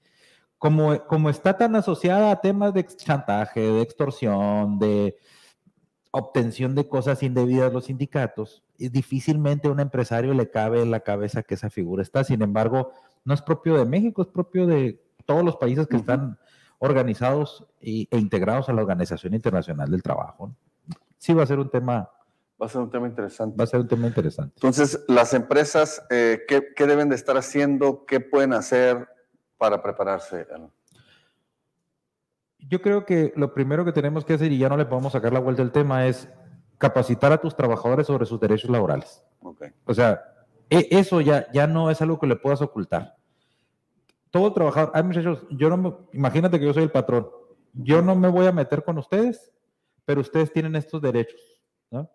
S7: como, como está tan asociada a temas de chantaje, de extorsión, de obtención de cosas indebidas los sindicatos, difícilmente a un empresario le cabe en la cabeza que esa figura está. Sin embargo, no es propio de México, es propio de todos los países que están organizados e integrados a la Organización Internacional del Trabajo. Sí va a ser un tema,
S2: Va a ser un tema interesante.
S7: va a ser un tema interesante.
S2: Entonces, las empresas, eh, ¿qué, qué deben de estar haciendo? ¿Qué pueden hacer para prepararse?
S8: Yo creo que lo primero que tenemos que hacer, y ya no le podemos sacar la vuelta al tema, es capacitar a tus trabajadores sobre sus derechos laborales. O sea, e- eso ya, ya no es algo que le puedas ocultar. Todo trabajador, ay muchachos, yo no me, imagínate que yo soy el patrón, yo no me voy a meter con ustedes, pero ustedes tienen estos derechos, ¿no?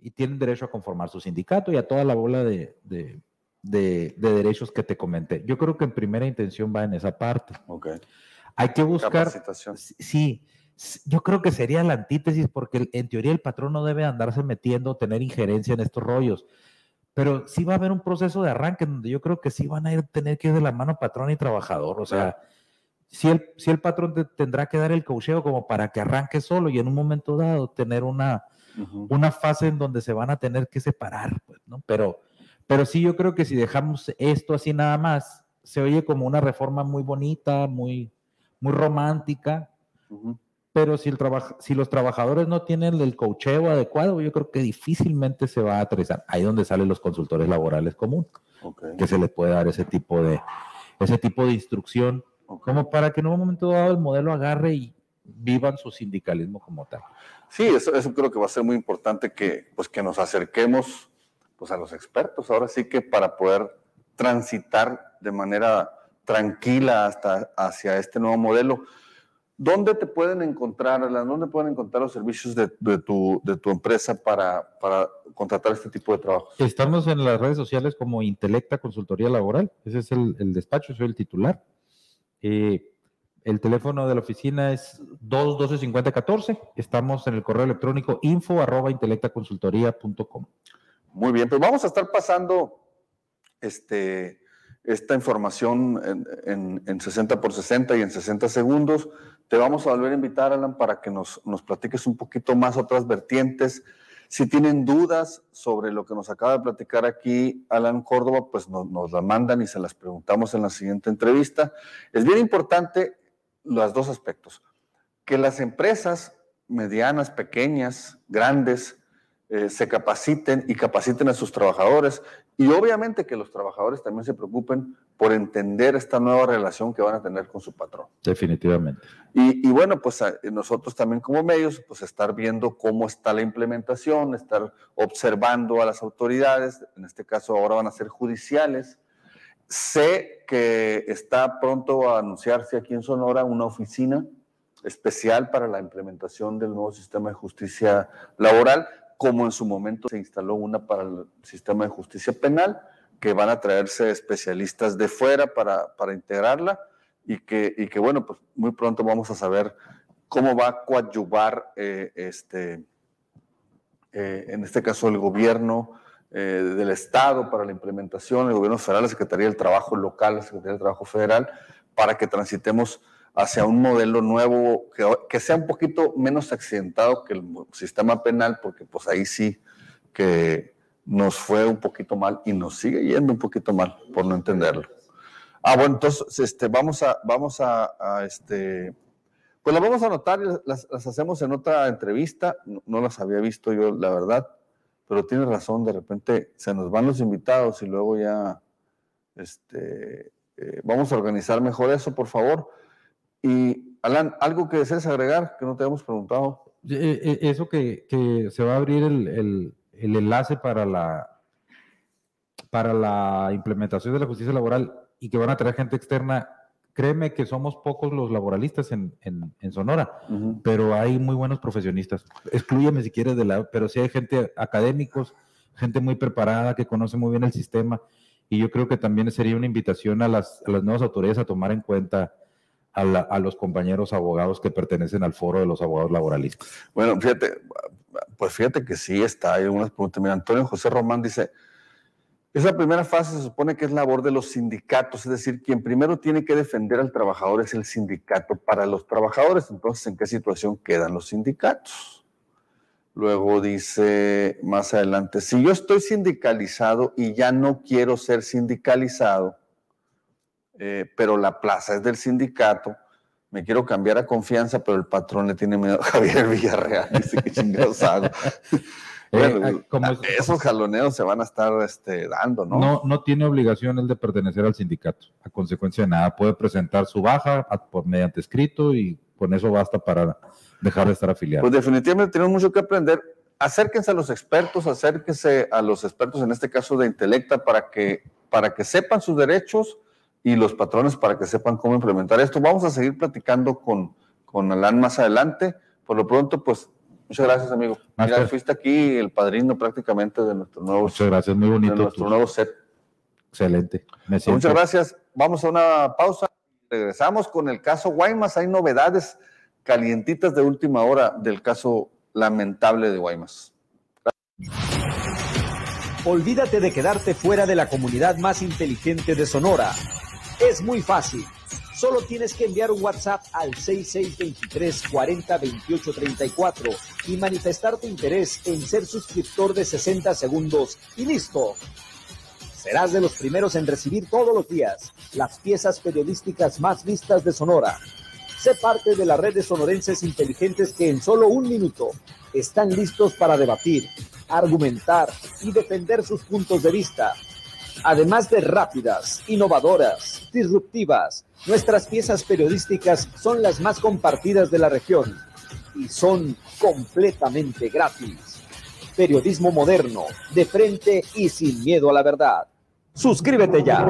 S8: Y tienen derecho a conformar su sindicato y a toda la bola de, de, de- de derechos que te comenté. Yo creo que en primera intención va en esa parte.
S2: Ok.
S8: Hay que buscar. Sí, yo creo que sería la antítesis porque en teoría el patrón no debe andarse metiendo, tener injerencia en estos rollos. Pero sí va a haber un proceso de arranque donde yo creo que sí van a ir, tener que ir de la mano patrón y trabajador. O sea, si el, si el patrón te tendrá que dar el cocheo como para que arranque solo y en un momento dado tener una,
S2: Ujú.
S8: una fase en donde se van a tener que separar, pues, ¿no? Pero, pero sí, yo creo que si dejamos esto así nada más, se oye como una reforma muy bonita, muy, muy romántica, pero si, el si los trabajadores no tienen el cocheo adecuado, yo creo que difícilmente se va a aterrizar. Ahí donde salen los consultores laborales común,
S2: Ok.
S8: que se les puede dar ese tipo de, ese tipo de instrucción,
S2: Ok.
S8: como para que en un momento dado el modelo agarre y vivan su sindicalismo como tal.
S2: Sí, eso, eso creo que va a ser muy importante que, pues, que nos acerquemos pues, a los expertos. Ahora sí que para poder transitar de manera tranquila hasta hacia este nuevo modelo. ¿Dónde te pueden encontrar, Alan? ¿Dónde pueden encontrar los servicios de, tu, empresa para, contratar este tipo de trabajos?
S8: Estamos en las redes sociales como Intelecta Consultoría Laboral, ese es el, el despacho, soy el titular. Eh, el teléfono de la oficina es 212-5014, estamos en el correo electrónico info arroba intelectaconsultoría.com.
S2: Muy bien, pues vamos a estar pasando este, esta información en, en- en 60 por 60 y en 60 segundos. Te vamos a volver a invitar, Alan, para que nos, nos platiques un poquito más otras vertientes. Si tienen dudas sobre lo que nos acaba de platicar aquí Alan Córdoba, pues nos, nos la mandan y se las preguntamos en la siguiente entrevista. Es bien importante los dos aspectos. Que las empresas medianas, pequeñas, grandes, eh, se capaciten y capaciten a sus trabajadores. Y obviamente que los trabajadores también se preocupen por entender esta nueva relación que van a tener con su patrón.
S8: Definitivamente.
S2: Y, y bueno, pues nosotros también como medios, pues estar viendo cómo está la implementación, estar observando a las autoridades, en este caso ahora van a ser judiciales. Sé que está pronto a anunciarse aquí en Sonora una oficina especial para la implementación del nuevo sistema de justicia laboral, como en su momento se instaló una para el sistema de justicia penal, que van a traerse especialistas de fuera para, para integrarla y que, y que, bueno, pues muy pronto vamos a saber cómo va a coadyuvar eh, este, eh, en este caso el gobierno eh, del Estado para la implementación, el gobierno federal, la Secretaría del Trabajo local, la Secretaría del Trabajo federal, para que transitemos hacia un modelo nuevo que, sea un poquito menos accidentado que el sistema penal, porque pues ahí sí que nos fue un poquito mal y nos sigue yendo un poquito mal por no entenderlo. Ah, bueno, entonces este, vamos a, vamos a, este, pues las vamos a anotar las, las hacemos en otra entrevista. No, no las había visto yo, la verdad, pero tienes razón, de repente se nos van los invitados y luego ya, este, eh, vamos a organizar mejor eso, por favor. Y Alan, ¿algo que desees agregar que no te hemos preguntado?
S8: Eh, eh, Eso que, que se va a abrir el, el- el enlace para la, para la implementación de la justicia laboral y que van a traer gente externa, créeme que somos pocos los laboralistas en, en- en Sonora, pero hay muy buenos profesionistas. Exclúyeme si quieres de la, pero sí hay gente académicos, gente muy preparada que conoce muy bien el sistema y yo creo que también sería una invitación a las, a las nuevas autoridades a tomar en cuenta a, los compañeros abogados que pertenecen al foro de los abogados laboralistas.
S2: Bueno, fíjate, pues fíjate que sí está, hay algunas preguntas. Mira, Antonio José Román dice, esa primera fase se supone que es labor de los sindicatos, es decir, quien primero tiene que defender al trabajador es el sindicato para los trabajadores. Entonces, ¿en qué situación quedan los sindicatos? Luego dice más adelante, si yo estoy sindicalizado y ya no quiero ser sindicalizado, eh, pero la plaza es del sindicato, me quiero cambiar a confianza, pero el patrón le tiene miedo a [LAUGHS] Javier Villarreal. Dice que chingados hago. [LAUGHS] Bueno,
S8: Eh, como es-
S2: esos jaloneos se van a estar este, dando, ¿no?
S8: No, no tiene obligación el de pertenecer al sindicato, a consecuencia de nada. Puede presentar su baja a- por, mediante escrito y
S7: con eso basta para dejar de estar afiliado.
S2: Pues definitivamente tenemos mucho que aprender. Acérquense a los expertos, acérquense a los expertos, en este caso de Intelecta, para que, para que sepan sus derechos y los patrones para que sepan cómo implementar esto. Vamos a seguir platicando con, con Alan más adelante. Por lo pronto, pues muchas gracias, amigo. Mira,
S7: Master.
S2: fuiste aquí el padrino prácticamente de nuestro nuevo,
S7: Muchas gracias, muy
S2: de
S7: bonito.
S2: nuestro
S7: tu-
S2: nuevo set.
S7: Excelente. Me siento-
S2: Muchas gracias. Vamos a una pausa. Regresamos con el caso Guaymas. Hay novedades calientitas de última hora del caso lamentable de Guaymas.
S5: Olvídate de quedarte fuera de la comunidad más inteligente de Sonora. Es muy fácil. Solo tienes que enviar un WhatsApp al 6623 40 28 34 y manifestar tu interés en ser suscriptor de 60 segundos y listo. Serás de los primeros en recibir todos los días las piezas periodísticas más vistas de Sonora. Sé parte de la red de sonorenses inteligentes que en solo un minuto están listos para debatir, argumentar y defender sus puntos de vista. Además de rápidas, innovadoras, disruptivas, nuestras piezas periodísticas son las más compartidas de la región y son completamente gratis. Periodismo moderno, de frente y sin miedo a la verdad. Suscríbete ya.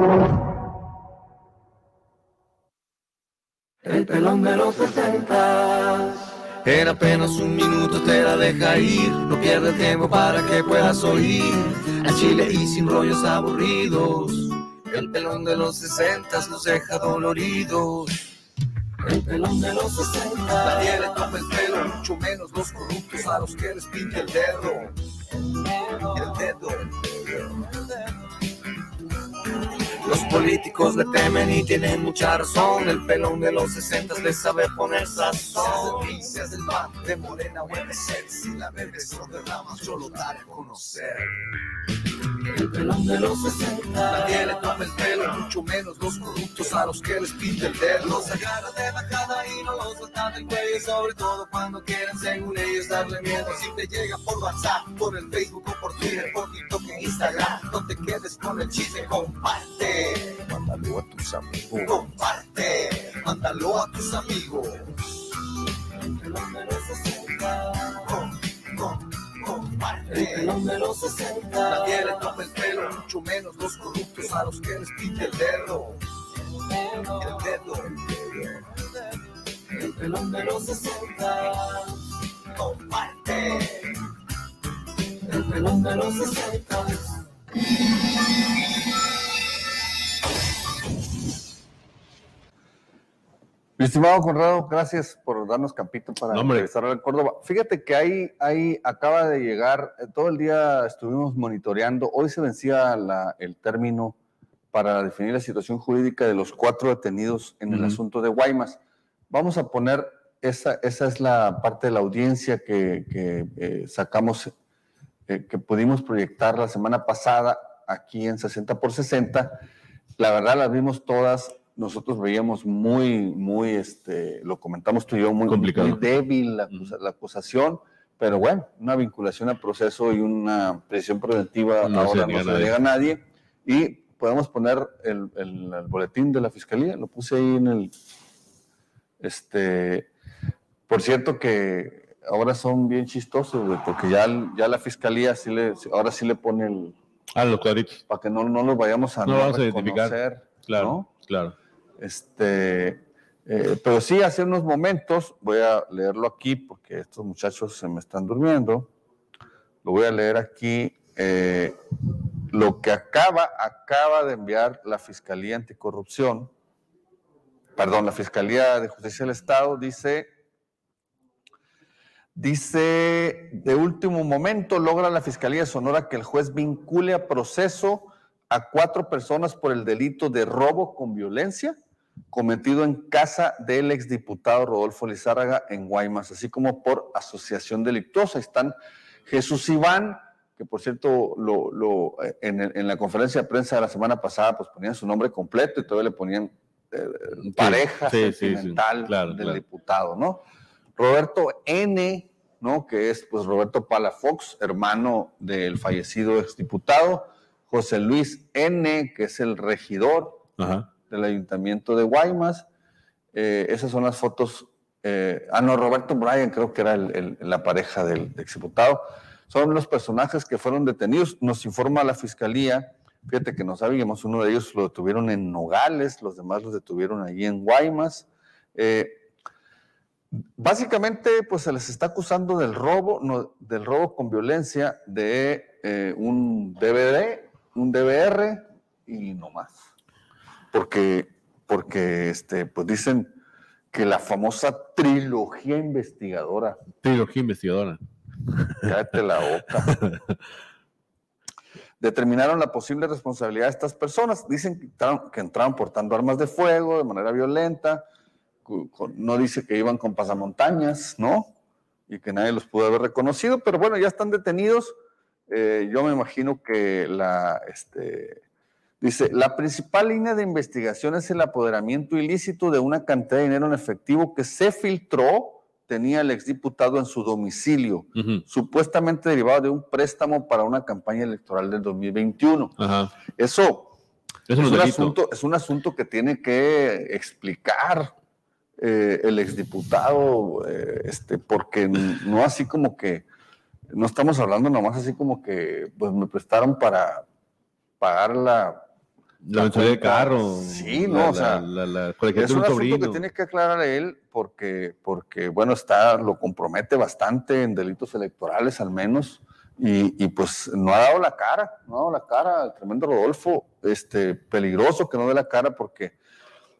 S4: El pelón de los 60. En apenas un minuto te la deja ir. No pierde tiempo para que puedas oír. A Chile y sin rollos aburridos. El pelón de los 60 nos deja doloridos. El pelón de los 60. Nadie le toma el pelo, mucho menos los corruptos a los que les pinta el dedo. El dedo. Los políticos le temen y tienen mucha razón. El pelón de los 60 le sabe poner sazón. Seas del pan, de morena o MC. Si la bebes o derramas, yo lo daré a conocer. El pelón de los 60. Nadie le toma el pelo, mucho menos los corruptos a los que les pinta el dedo. Los agarra de bajada y no los sueltan del cuello. Sobre todo cuando quieren, según ellos, darle miedo. Si te llega por WhatsApp, por el Facebook o por Twitter, por TikTok e Instagram, no te quedes con el chisme, comparte. Mándalo a tus amigos. Comparte. Mándalo a tus amigos. El los 60. Nadie le toma el pelo, mucho menos los corruptos a los que les pinta el dedo. El dedo. El pelón de los 60. Comparte. El pelón de los 60.
S2: Mi estimado Conrado, gracias por darnos campito para
S1: No,
S2: regresar a Córdoba. Fíjate que ahí, ahí acaba de llegar, eh, todo el día estuvimos monitoreando, hoy se vencía la- el término para definir la situación jurídica de los cuatro detenidos en el
S1: Ujú.
S2: asunto de Guaymas. Vamos a poner, esa, esa es la parte de la audiencia que, que, eh, sacamos, eh, que pudimos proyectar la semana pasada aquí en 60 por 60. La verdad las vimos todas, nosotros veíamos muy, muy, este, lo comentamos tú y yo, muy,
S1: Complicado.
S2: muy débil la, acusa- la acusación, pero bueno, una vinculación al proceso y una prisión preventiva
S1: No
S2: ahora no se
S1: nadie.
S2: llega a nadie. Y podemos poner el, el- el boletín de la fiscalía, lo puse ahí en el, este, por cierto que ahora son bien chistosos, güey, porque ya, ya la fiscalía sí le, ahora sí le pone el,
S1: Ah, los cuadritos.
S2: para que no, no los vayamos a
S1: No
S2: no,
S1: vamos a identificar. Claro,
S2: ¿no?
S1: claro.
S2: Este, eh, pero sí, hace unos momentos, voy a leerlo aquí porque estos muchachos se me están durmiendo. Lo voy a leer aquí. eh, lo que acaba, acaba de enviar la Fiscalía Anticorrupción, perdón, la Fiscalía de Justicia del Estado, dice, dice, de último momento logra la Fiscalía de Sonora que el juez vincule a proceso a cuatro personas por el delito de robo con violencia cometido en casa del exdiputado Rodolfo Lizárraga en Guaymas, así como por asociación delictuosa. Están Jesús Iván, que por cierto lo, lo, eh, en, el- en la conferencia de prensa de la semana pasada pues ponían su nombre completo y todavía le ponían eh, pareja
S1: sí, sí, sí,
S2: sentimental
S1: claro,
S2: del
S1: claro.
S2: diputado, ¿no? Roberto N., ¿no? Que es pues Roberto Palafox, hermano del fallecido exdiputado, José Luis N., que es el regidor
S1: Ajá.
S2: Del ayuntamiento de Guaymas. Eh, esas son las fotos eh, ah, no, Roberto Bryan creo que era la pareja del exdiputado. Son los personajes que fueron detenidos. Nos informa la fiscalía. Fíjate que no sabíamos, uno de ellos lo detuvieron en Nogales, los demás los detuvieron allí en Guaymas. Eh, básicamente, pues se les está acusando del robo, del robo con violencia de un DVD, un DVR y no más. Porque, porque este, pues dicen que la famosa trilogía investigadora,
S1: Trilogía investigadora. [LAUGHS]
S2: cállate la boca, determinaron la posible responsabilidad de estas personas. Dicen que entraron, que entraron portando armas de fuego de manera violenta, no dice que iban con pasamontañas, ¿no? Y que nadie los pudo haber reconocido, pero bueno, ya están detenidos. Eh, yo me imagino que la, este, dice, la principal línea de investigación es el apoderamiento ilícito de una cantidad de dinero en efectivo que se filtró, tenía el exdiputado en su domicilio supuestamente derivado de un préstamo para una campaña electoral del 2021.
S1: Ajá.
S2: Eso
S1: Eso
S2: es un, asunto, es un asunto que tiene que explicar eh, el exdiputado, eh, este, porque no así como que, no estamos hablando nomás así como que, pues me prestaron para pagar la...
S1: La mensualidad de
S2: cuenta.
S1: carro.
S2: Sí,
S1: la-
S2: no, o
S1: la-
S2: sea,
S1: la,
S2: Es un
S1: un
S2: asunto que tiene que aclarar él porque, porque bueno, está, lo compromete bastante en delitos electorales al menos y, y, pues no ha dado la cara, no ha dado la cara el tremendo Rodolfo, este, peligroso que no dé la cara porque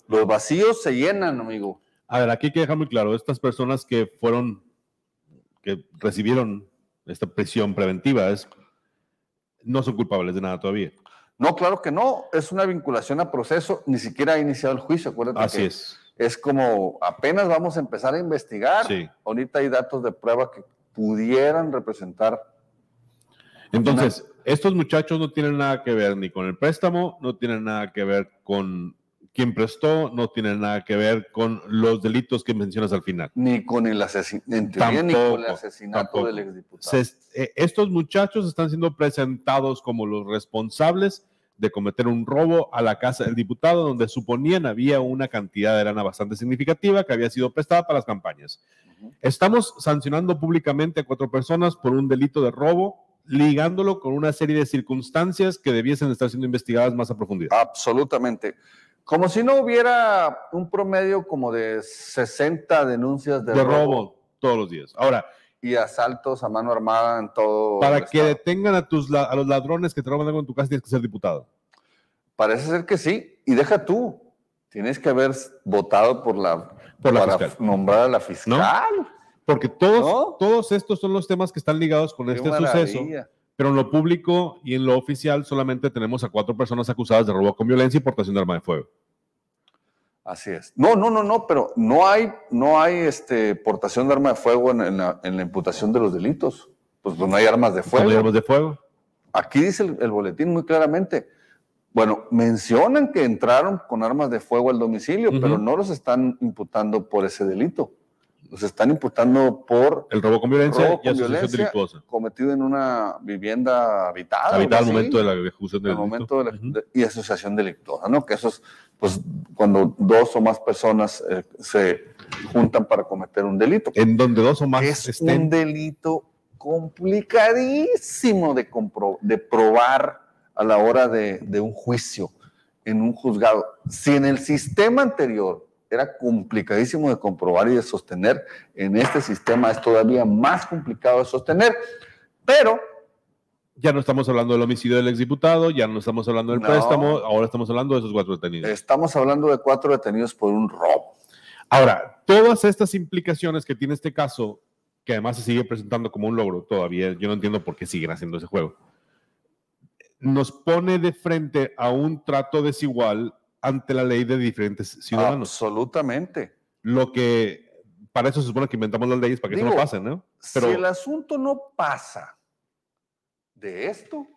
S2: los vacíos se llenan, amigo.
S1: A ver, aquí hay que dejar muy claro, estas personas que fueron, que recibieron esta prisión preventiva, es, no son culpables de nada todavía.
S2: No, claro que no, es una vinculación a proceso, ni siquiera ha iniciado el juicio, acuérdate
S1: Así
S2: que
S1: es.
S2: es como apenas vamos a empezar a investigar,
S1: Sí.
S2: ahorita hay datos de prueba que pudieran representar
S1: Entonces, estos muchachos no tienen nada que ver ni con el préstamo, no tienen nada que ver con quién prestó, no tienen nada que ver con los delitos que mencionas al final.
S2: ni con el asesinato, ni con el
S1: Tampoco,
S2: asesinato
S1: tampoco.
S2: del exdiputado.
S1: Se- eh, estos muchachos están siendo presentados como los responsables de cometer un robo a la casa del diputado, donde suponían había una cantidad de lana bastante significativa que había sido prestada para las campañas. Estamos sancionando públicamente a cuatro personas por un delito de robo, ligándolo con una serie de circunstancias que debiesen estar siendo investigadas más a profundidad.
S2: Absolutamente. Como si no hubiera un promedio como de 60 denuncias de,
S1: de
S2: robo,
S1: robo todos los días. Ahora,
S2: y asaltos a mano armada en todo.
S1: para
S2: el
S1: que
S2: estado.
S1: detengan a, tus, a los ladrones que te roban algo en tu casa, tienes que ser diputado.
S2: Parece ser que sí. Y deja tú, tienes que haber votado por la,
S1: Por la
S2: para
S1: fiscal.
S2: nombrar a la fiscal.
S1: Porque todos,
S2: ¿No?
S1: todos estos son los temas que están ligados con
S2: Qué
S1: este suceso. Pero en lo público y en lo oficial solamente tenemos a cuatro personas acusadas de robo con violencia y portación de arma de fuego.
S2: Así es. No, no, no, no, pero no hay, no hay este, portación de arma de fuego en, en la, en la imputación de los delitos. Pues, pues no hay armas de fuego.
S1: Con armas de fuego.
S2: Aquí dice el, el boletín muy claramente. Bueno, mencionan que entraron con armas de fuego al domicilio, pero no los están imputando por ese delito. Los están imputando por
S1: El robo con violencia
S2: Robo
S1: y
S2: con
S1: asociación
S2: violencia.
S1: delictuosa.
S2: cometido en una vivienda habitada.
S1: Habitada al momento de la ejecución del
S2: momento de la- y asociación delictuosa, ¿no? Que eso es, pues, cuando dos o más personas eh, se juntan para cometer un delito.
S1: En donde dos o más
S2: es
S1: estén.
S2: un delito complicadísimo de, compro- de probar a la hora de, de un juicio en un juzgado. Si en el sistema anterior era complicadísimo de comprobar y de sostener, en este sistema es todavía más complicado de sostener. Pero
S1: Ya no estamos hablando del homicidio del exdiputado, ya no estamos hablando del
S2: No.
S1: préstamo, ahora estamos hablando de esos cuatro detenidos.
S2: estamos hablando de cuatro detenidos por un robo.
S1: Ahora, todas estas implicaciones que tiene este caso, que además se sigue presentando como un logro todavía, yo no entiendo por qué siguen haciendo ese juego, nos pone de frente a un trato desigual ante la ley de diferentes ciudadanos.
S2: Absolutamente.
S1: Lo que, para eso se supone que inventamos las leyes, para que eso no pase, ¿no? Pero-
S2: si el asunto no pasa de esto,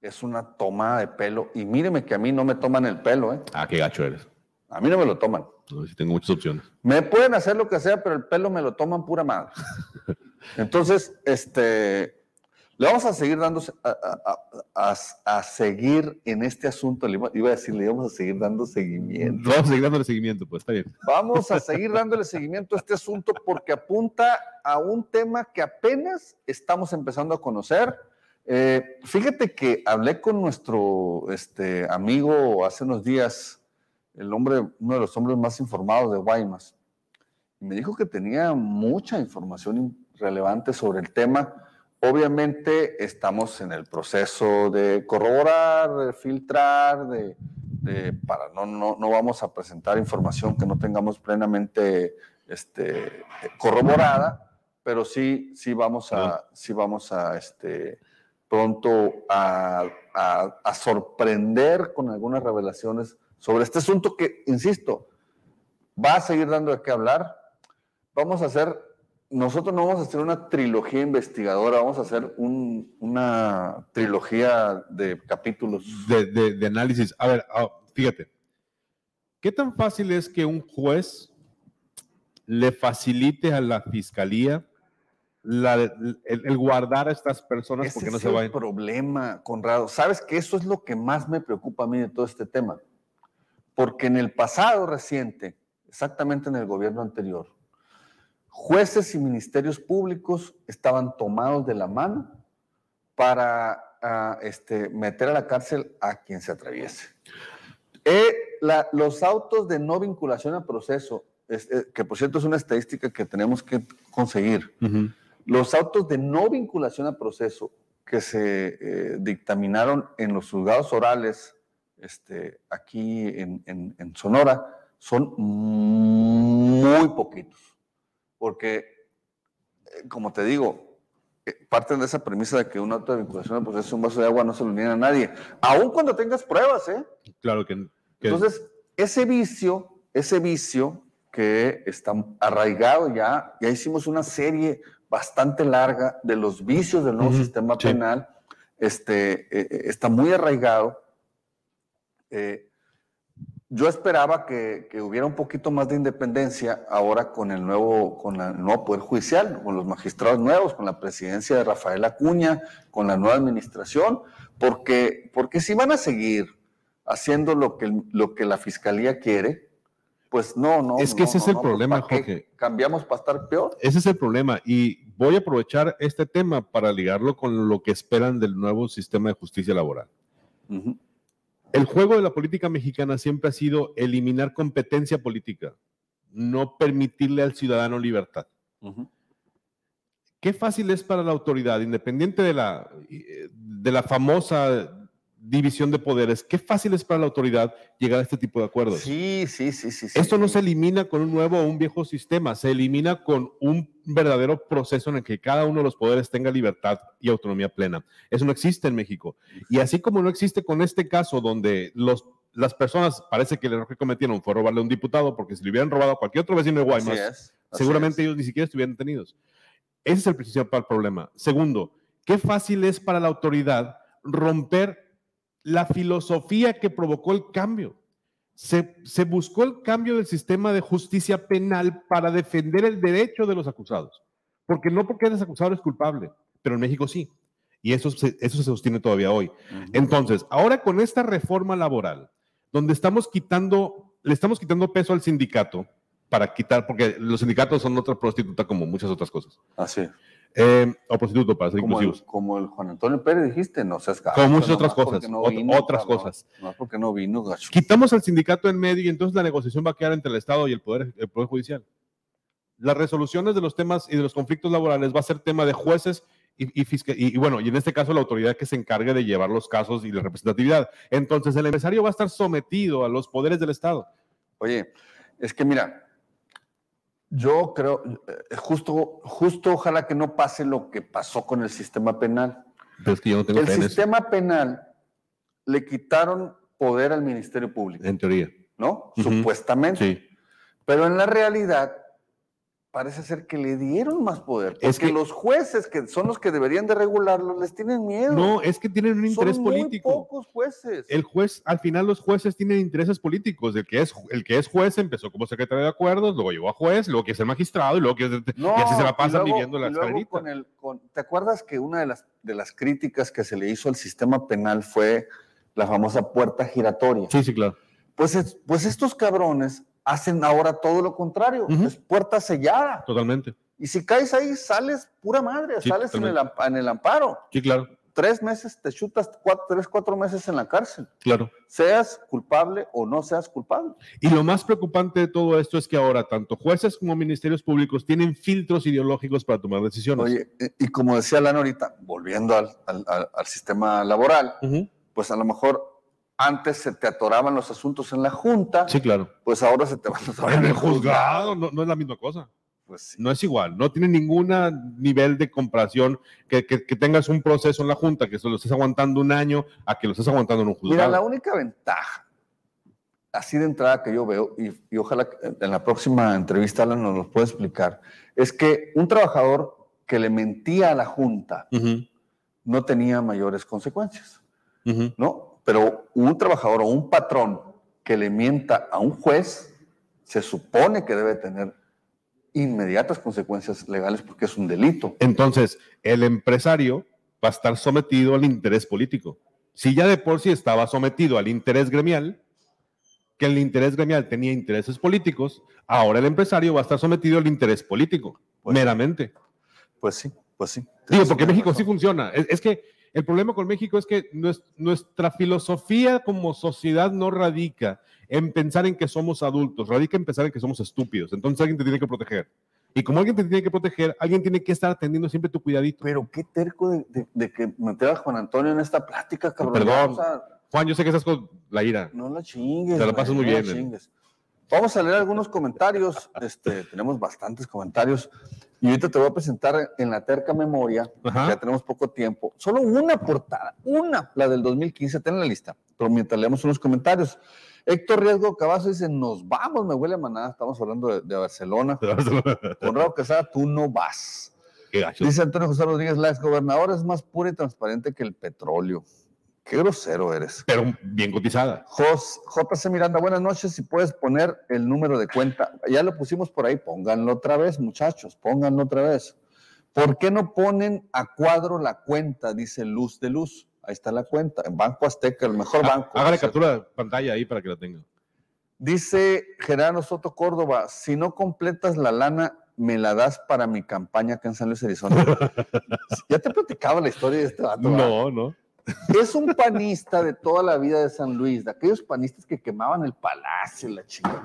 S2: es una toma de pelo. Y míreme que a mí no me toman el pelo, ¿eh?
S1: Ah, qué gacho eres.
S2: A mí no me lo toman.
S1: No, sí tengo muchas opciones.
S2: Me pueden hacer lo que sea, pero el pelo me lo toman pura madre. [LAUGHS] Entonces, este, Le vamos a seguir dando, a, a- a- a seguir en este asunto, le iba a decir, le vamos a seguir dando seguimiento.
S1: Vamos a seguir dándole seguimiento, pues está bien.
S2: Vamos a seguir dándole seguimiento a este asunto porque apunta a un tema que apenas estamos empezando a conocer. Eh, fíjate que hablé con nuestro este, amigo hace unos días, el hombre, uno de los hombres más informados de Guaymas, y me dijo que tenía mucha información in- relevante sobre el tema. Obviamente estamos en el proceso de corroborar, de filtrar, de, de- para no, no, no vamos a presentar información que no tengamos plenamente este, corroborada, pero sí, sí vamos a, sí vamos a este, pronto a, a- a sorprender con algunas revelaciones sobre este asunto que, insisto, va a seguir dando de qué hablar. Vamos a hacer, nosotros no vamos a hacer una trilogía investigadora, vamos a hacer un- una trilogía de capítulos.
S1: De, de- de análisis. A ver, ah, fíjate. ¿Qué tan fácil es que un juez le facilite a la fiscalía la- el, el guardar a estas personas
S2: Ese
S1: porque no
S2: es
S1: se
S2: el
S1: vayan?
S2: problema, Conrado. Sabes que eso es lo que más me preocupa a mí de todo este tema. Porque en el pasado reciente, exactamente en el gobierno anterior, jueces y ministerios públicos estaban tomados de la mano para ah, este, meter a la cárcel a quien se atreviese. Eh, la- los autos de no vinculación a proceso, es- eh, que por cierto es una estadística que tenemos que conseguir, los autos de no vinculación a proceso que se eh, dictaminaron en los juzgados orales este, aquí en, en- en Sonora son muy poquitos. Porque, eh, como te digo, eh, parten de esa premisa de que un auto de vinculación a proceso, un vaso de agua, no se lo niega a nadie. Aun cuando tengas pruebas, ¿eh?
S1: Claro que, que-
S2: Entonces, ese vicio, ese vicio que está arraigado ya, ya hicimos una serie bastante larga de los vicios del nuevo sistema
S1: sí.
S2: penal, este, eh, está muy arraigado. Eh, yo esperaba que, que hubiera un poquito más de independencia ahora con el nuevo, con la- el nuevo Poder Judicial, con los magistrados nuevos, con la presidencia de Rafael Acuña, con la nueva administración, porque, porque si van a seguir haciendo lo que, lo que la fiscalía quiere, pues no, no.
S1: Es que
S2: no,
S1: ese
S2: no,
S1: es el
S2: no, pues,
S1: problema,
S2: ¿para qué
S1: Jorge.
S2: ¿Cambiamos para estar peor?
S1: ese es el problema. Y voy a aprovechar este tema para ligarlo con lo que esperan del nuevo sistema de justicia laboral.
S2: Ujú.
S1: El juego de la política mexicana siempre ha sido eliminar competencia política, no permitirle al ciudadano libertad. Qué fácil es para la autoridad, independiente de la, eh, de la famosa división de poderes, qué fácil es para la autoridad llegar a este tipo de acuerdos.
S2: Sí, sí, sí, sí. sí.
S1: Esto no se elimina con un nuevo o un viejo sistema, se elimina con un verdadero proceso en el que cada uno de los poderes tenga libertad y autonomía plena. Eso no existe en México. Y así como no existe con este caso donde los, las personas, parece que el error que cometieron fue robarle a un diputado, porque si le hubieran robado a cualquier otro vecino de Guaymas,
S2: es,
S1: seguramente ellos ni siquiera estuvieran detenidos. Ese es el principal problema. Segundo, qué fácil es para la autoridad romper la filosofía que provocó el cambio. Se, se buscó el cambio del sistema de justicia penal para defender el derecho de los acusados. Porque no porque eres acusado es culpable, pero en México sí. Y eso se, eso se sostiene todavía hoy. Entonces, ahora con esta reforma laboral, donde estamos quitando, le estamos quitando peso al sindicato para quitar, porque los sindicatos son otra prostituta como muchas otras cosas.
S2: Así es.
S1: Eh, o prostituto, para ser
S2: Como el,
S1: inclusivos.
S2: como el Juan Antonio Pérez dijiste, no seas gacho.
S1: Como muchas otras cosas,
S2: no
S1: ot-
S2: vino,
S1: otras
S2: cabrón.
S1: cosas.
S2: No es porque no vino, gacho.
S1: Quitamos al sindicato en medio y entonces la negociación va a quedar entre el Estado y el Poder, el poder Judicial. Las resoluciones de los temas y de los conflictos laborales va a ser tema de jueces y, y- y bueno, y en este caso la autoridad que se encargue de llevar los casos y la representatividad. Entonces el empresario va a estar sometido a los poderes del Estado.
S2: Oye, es que mira, yo creo, eh, justo, justo ojalá que no pase lo que pasó con el sistema penal.
S1: Pero es que yo no tengo
S2: El
S1: eso,
S2: sistema penal le quitaron poder al Ministerio Público,
S1: en teoría.
S2: ¿no? Supuestamente.
S1: Sí.
S2: Pero en la realidad, parece ser que le dieron más poder. Porque
S1: Es que-
S2: los jueces, que son los que deberían de regularlo, les tienen miedo.
S1: No, es que tienen un interés
S2: son muy
S1: político.
S2: pocos jueces.
S1: El juez, al final los jueces tienen intereses políticos. El que es, el que es juez empezó como secretario de acuerdos, luego llegó a juez, luego quiere ser magistrado y luego quiere ser-
S2: No,
S1: y así se la pasan
S2: luego-
S1: viviendo la escalerita.
S2: con el- con- ¿Te acuerdas que una de las, de las críticas que se le hizo al sistema penal fue la famosa puerta giratoria?
S1: Sí, sí, claro.
S2: Pues, es- pues estos cabrones hacen ahora todo lo contrario, es puerta sellada.
S1: Totalmente.
S2: Y si caes ahí, sales pura madre,
S1: Sí,
S2: sales en el, en el amparo.
S1: Sí, claro,
S2: Tres meses, te chutas cuatro, tres, cuatro meses en la cárcel.
S1: claro.
S2: Seas culpable o no seas culpable.
S1: Y lo más preocupante de todo esto es que ahora tanto jueces como ministerios públicos tienen filtros ideológicos para tomar decisiones.
S2: Oye, y como decía Lana ahorita, volviendo al, al- sistema laboral, pues a lo mejor antes se te atoraban los asuntos en la junta,
S1: Sí, claro.
S2: pues ahora se te van a atorar
S1: En el juzgado no, no es la misma cosa.
S2: Pues sí.
S1: No es igual. No tiene ningún nivel de comparación que, que- que tengas un proceso en la Junta, que se lo estés aguantando un año, a que lo estés aguantando en un
S2: Mira,
S1: juzgado.
S2: la única ventaja, así de entrada que yo veo, y, y ojalá en la próxima entrevista Alan nos lo pueda explicar, es que un trabajador que le mentía a la junta no tenía mayores consecuencias. ¿no? Pero un trabajador o un patrón que le mienta a un juez, se supone que debe tener inmediatas consecuencias legales porque es un delito.
S1: Entonces, el empresario va a estar sometido al interés político. Si ya de por sí estaba sometido al interés gremial, que el interés gremial tenía intereses políticos, ahora el empresario va a estar sometido al interés político,
S2: Pues-
S1: meramente.
S2: Pues sí, pues sí.
S1: Digo, porque México
S2: razón.
S1: sí funciona. Es, es que el problema con México es que nues- nuestra filosofía como sociedad no radica en pensar en que somos adultos, radica en pensar en que somos estúpidos. Entonces alguien te tiene que proteger. Y como alguien te tiene que proteger, alguien tiene que estar atendiendo siempre tu cuidadito.
S2: Pero qué terco de, de- de que meter a Juan Antonio en esta plática, cabrón.
S1: Perdón.
S2: O sea,
S1: Juan, yo sé que estás con la ira.
S2: no la chingues.
S1: Te la pasas muy
S2: no
S1: bien, eh.
S2: Vamos a leer algunos comentarios. Este, tenemos bastantes comentarios. Y ahorita te voy a presentar en la terca memoria.
S1: Ajá.
S2: Ya tenemos poco tiempo. Solo una portada, una, la del 2015, ten la lista. Pero mientras leemos unos comentarios. Héctor Riesgo Cavazo dice: Nos vamos, me huele a manada. Estamos hablando de, de Barcelona. [LAUGHS] Conrado Quesada, tú no vas. Dice Antonio José Rodríguez, la exgobernadora es más pura y transparente que el petróleo. Qué grosero eres.
S1: Pero bien cotizada.
S2: Jos, JC Miranda, buenas noches. Si puedes poner el número de cuenta, ya lo pusimos por ahí, pónganlo otra vez, muchachos, pónganlo otra vez. ¿Por qué no ponen a cuadro la cuenta? Dice Luz de Luz. Ahí está la cuenta, en Banco Azteca, el mejor
S1: Ah,
S2: banco.
S1: Hágale captura de pantalla ahí para que la tenga.
S2: Dice Gerardo Soto Córdoba, si no completas la lana, me la das para mi campaña acá en San Luis, Arizona. [LAUGHS] ya te platicaba la historia de este vato. ¿verdad?
S1: No, no.
S2: Es un panista de toda la vida de San Luis, de aquellos panistas que quemaban el palacio, la chica,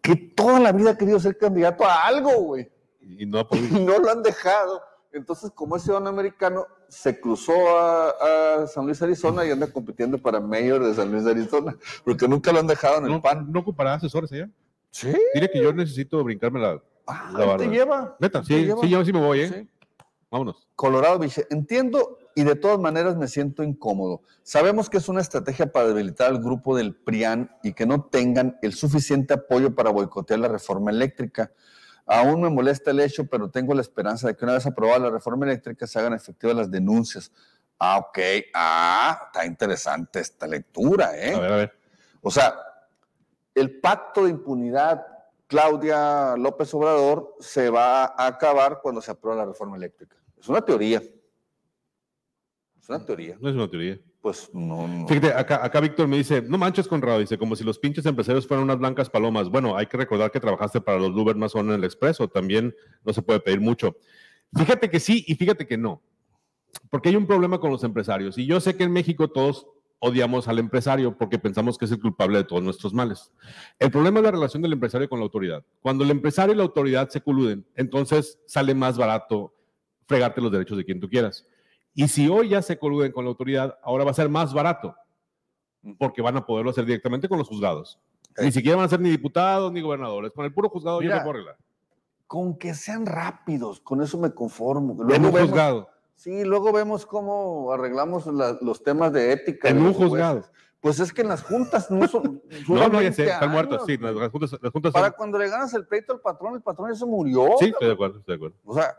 S2: que toda la vida ha querido ser candidato a algo, güey,
S1: Y no ha
S2: y no lo han dejado. Entonces, como es ciudadano americano, se cruzó a, a San Luis, Arizona y anda compitiendo para mayor de San Luis, Arizona, porque nunca lo han dejado en el
S1: ¿No,
S2: pan.
S1: ¿No ocupará asesores allá?
S2: Sí,
S1: Dile que yo necesito brincarme la.
S2: ah,
S1: La
S2: te lleva.
S1: Neta, sí,
S2: lleva.
S1: sí, yo sí me voy, ¿eh?
S2: Sí.
S1: Vámonos.
S2: Colorado dice, entiendo y de todas maneras me siento incómodo. Sabemos que es una estrategia para debilitar al grupo del PRIAN y que no tengan el suficiente apoyo para boicotear la reforma eléctrica. Aún me molesta el hecho, pero tengo la esperanza de que una vez aprobada la reforma eléctrica se hagan efectivas las denuncias. Ah, ok. Ah, está interesante esta lectura, ¿eh?
S1: A ver, a ver.
S2: O sea, el pacto de impunidad, Claudia López Obrador, se va a acabar cuando se apruebe la reforma eléctrica. Es una teoría. Es una teoría.
S1: No es una teoría.
S2: Pues no, no.
S1: Fíjate, acá, acá Víctor me dice, no manches, Conrado, dice, como si los pinches empresarios fueran unas blancas palomas. Bueno, hay que recordar que trabajaste para los Uber más o menos en el Expreso, también no se puede pedir mucho. Fíjate que sí y fíjate que no, porque hay un problema con los empresarios. Y yo sé que en México todos odiamos al empresario porque pensamos que es el culpable de todos nuestros males. El problema es la relación del empresario con la autoridad. Cuando el empresario y la autoridad se coluden, entonces sale más barato fregarte los derechos de quien tú quieras. Y si hoy ya se coluden con la autoridad, ahora va a ser más barato, porque van a poderlo hacer directamente con los juzgados. Ni siquiera van a ser ni diputados ni gobernadores. Con el puro juzgado ya
S2: Mira,
S1: se puede arreglar.
S2: Con que sean rápidos, con eso me conformo.
S1: En
S2: Luego
S1: un
S2: vemos-
S1: juzgado.
S2: Sí, luego vemos cómo arreglamos la- los temas de ética.
S1: En un
S2: jueces.
S1: juzgado.
S2: Pues es que en las juntas no son. [LAUGHS]
S1: No,
S2: duran
S1: no, ya sé,
S2: 20
S1: están muertos, sí, las juntas, las juntas
S2: Para
S1: son-
S2: cuando le ganas el pleito al patrón, el patrón ya se murió.
S1: Sí, estoy de acuerdo, estoy de acuerdo.
S2: O sea,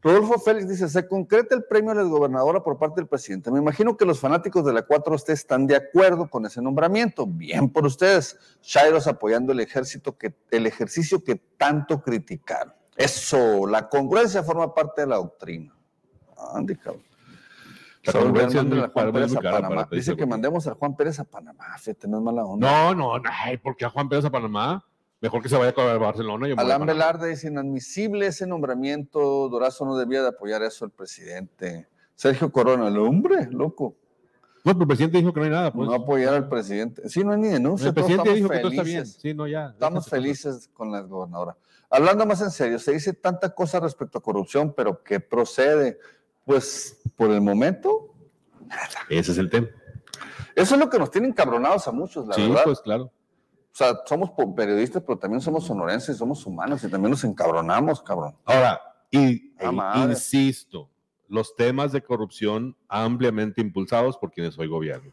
S2: Rodolfo Félix dice, se concreta el premio a la gobernadora por parte del presidente. Me imagino que los fanáticos de la 4T están de acuerdo con ese nombramiento. Bien por ustedes. Chairos apoyando el ejército que, el ejercicio que tanto criticaron. Eso, la congruencia forma parte de la doctrina. Andy, cabrón.
S1: La
S2: Saúl, a Juan Pérez a Panamá. Dice que mandemos a Juan Pérez a Panamá. Fíjate, no es mala onda.
S1: No, no, no, ay, ¿por qué a Juan Pérez a Panamá? Mejor que se vaya a Barcelona. y yo me voy a
S2: Alan
S1: Panamá.
S2: Velarde dice, inadmisible ese nombramiento, Dorazo no debía de apoyar eso el presidente. Sergio Corona, el hombre, loco,
S1: No, pero el presidente dijo que no hay nada. Pues.
S2: no apoyar al presidente. Sí, no hay ni denuncia,
S1: el presidente dijo
S2: estamos
S1: que todo está bien.
S2: felices.
S1: Sí, no, ya.
S2: Estamos felices con la gobernadora. Hablando más en serio, se dice tanta cosa respecto a corrupción, pero ¿qué procede? Pues, por el momento,
S1: cosas. Ese es el tema.
S2: eso es lo que nos tiene encabronados a muchos, la
S1: sí,
S2: verdad.
S1: pues claro.
S2: O sea, somos periodistas, pero también somos sonorenses, somos humanos y también nos encabronamos, cabrón.
S1: Ahora, y,
S2: Ah,
S1: e- insisto, los temas de corrupción ampliamente impulsados por quienes hoy gobiernan.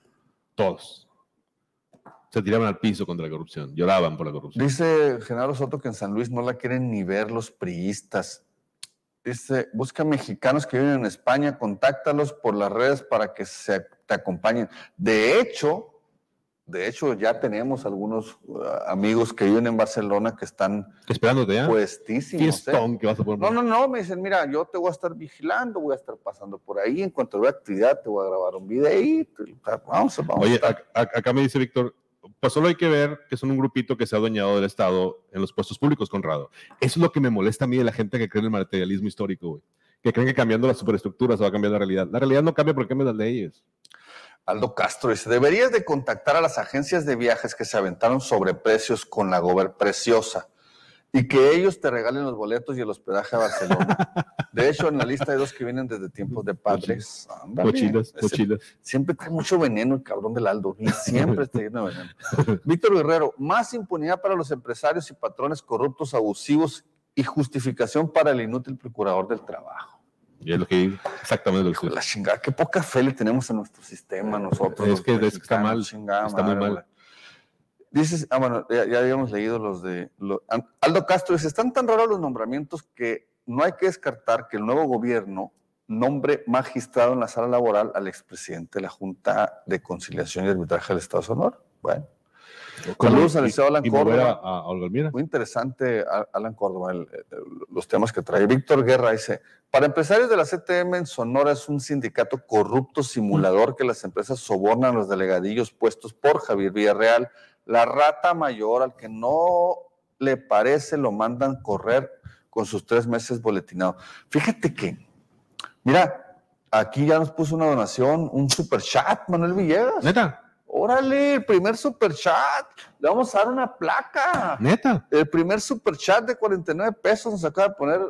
S1: Todos. Se tiraban al piso contra la corrupción, lloraban por la corrupción.
S2: Dice Genaro Soto que en San Luis no la quieren ni ver los priistas. Dice, busca mexicanos que viven en España, contáctalos por las redes para que se, te acompañen. De hecho, de hecho ya tenemos algunos uh, amigos que viven en Barcelona que están
S1: Esperándote, ¿ya?
S2: puestísimos. ¿eh?
S1: Que vas a poner.
S2: No, no, no, me dicen, mira, yo te voy a estar vigilando, voy a estar pasando por ahí, en cuanto vea actividad te voy a grabar un videíto. Vamos, vamos.
S1: Oye, acá me dice Víctor, pues solo hay que ver que son un grupito que se ha adueñado del Estado en los puestos públicos, Conrado. Eso es lo que me molesta a mí de la gente que cree en el materialismo histórico, güey. Que creen que cambiando las superestructuras va a cambiar la realidad. La realidad no cambia porque cambian las leyes.
S2: Aldo Castro dice, deberías de contactar a las agencias de viajes que se aventaron sobre precios con la Gober Preciosa y que ellos te regalen los boletos y el hospedaje a Barcelona. De hecho, en la lista hay dos que vienen desde tiempos de padres. Ese-
S1: cochilas.
S2: Siempre trae mucho veneno el cabrón del Aldo. Y siempre está lleno de veneno. [LAUGHS] Víctor Guerrero, más impunidad para los empresarios y patrones corruptos, abusivos y justificación para el inútil procurador del trabajo.
S1: Y es lo que exactamente lo que
S2: la chingada, qué poca fe le tenemos a nuestro sistema nosotros.
S1: Es que- es que está mal, está muy mal.
S2: Dices, ah, bueno, ya, ya habíamos leído los de. lo- Aldo Castro dice: están tan raros los nombramientos que no hay que descartar que el nuevo gobierno nombre magistrado en la sala laboral al expresidente de la Junta de Conciliación y Arbitraje del Estado de Sonora. Bueno, Saludos al licenciado Alan
S1: y
S2: Córdoba.
S1: a, a
S2: muy interesante, Alan Córdoba, el- el- los temas que trae. Víctor Guerra dice, para empresarios de la CTM en Sonora es un sindicato corrupto simulador que las empresas sobornan a los delegadillos puestos por Javier Villarreal, la rata mayor al que no le parece lo mandan correr con sus tres meses boletinados. Fíjate que, mira, aquí ya nos puso una donación, un super chat, Manuel Villegas.
S1: Neta,
S2: Órale, el primer super chat. Le vamos a dar una placa.
S1: neta.
S2: El primer super chat de 49 pesos nos acaba de poner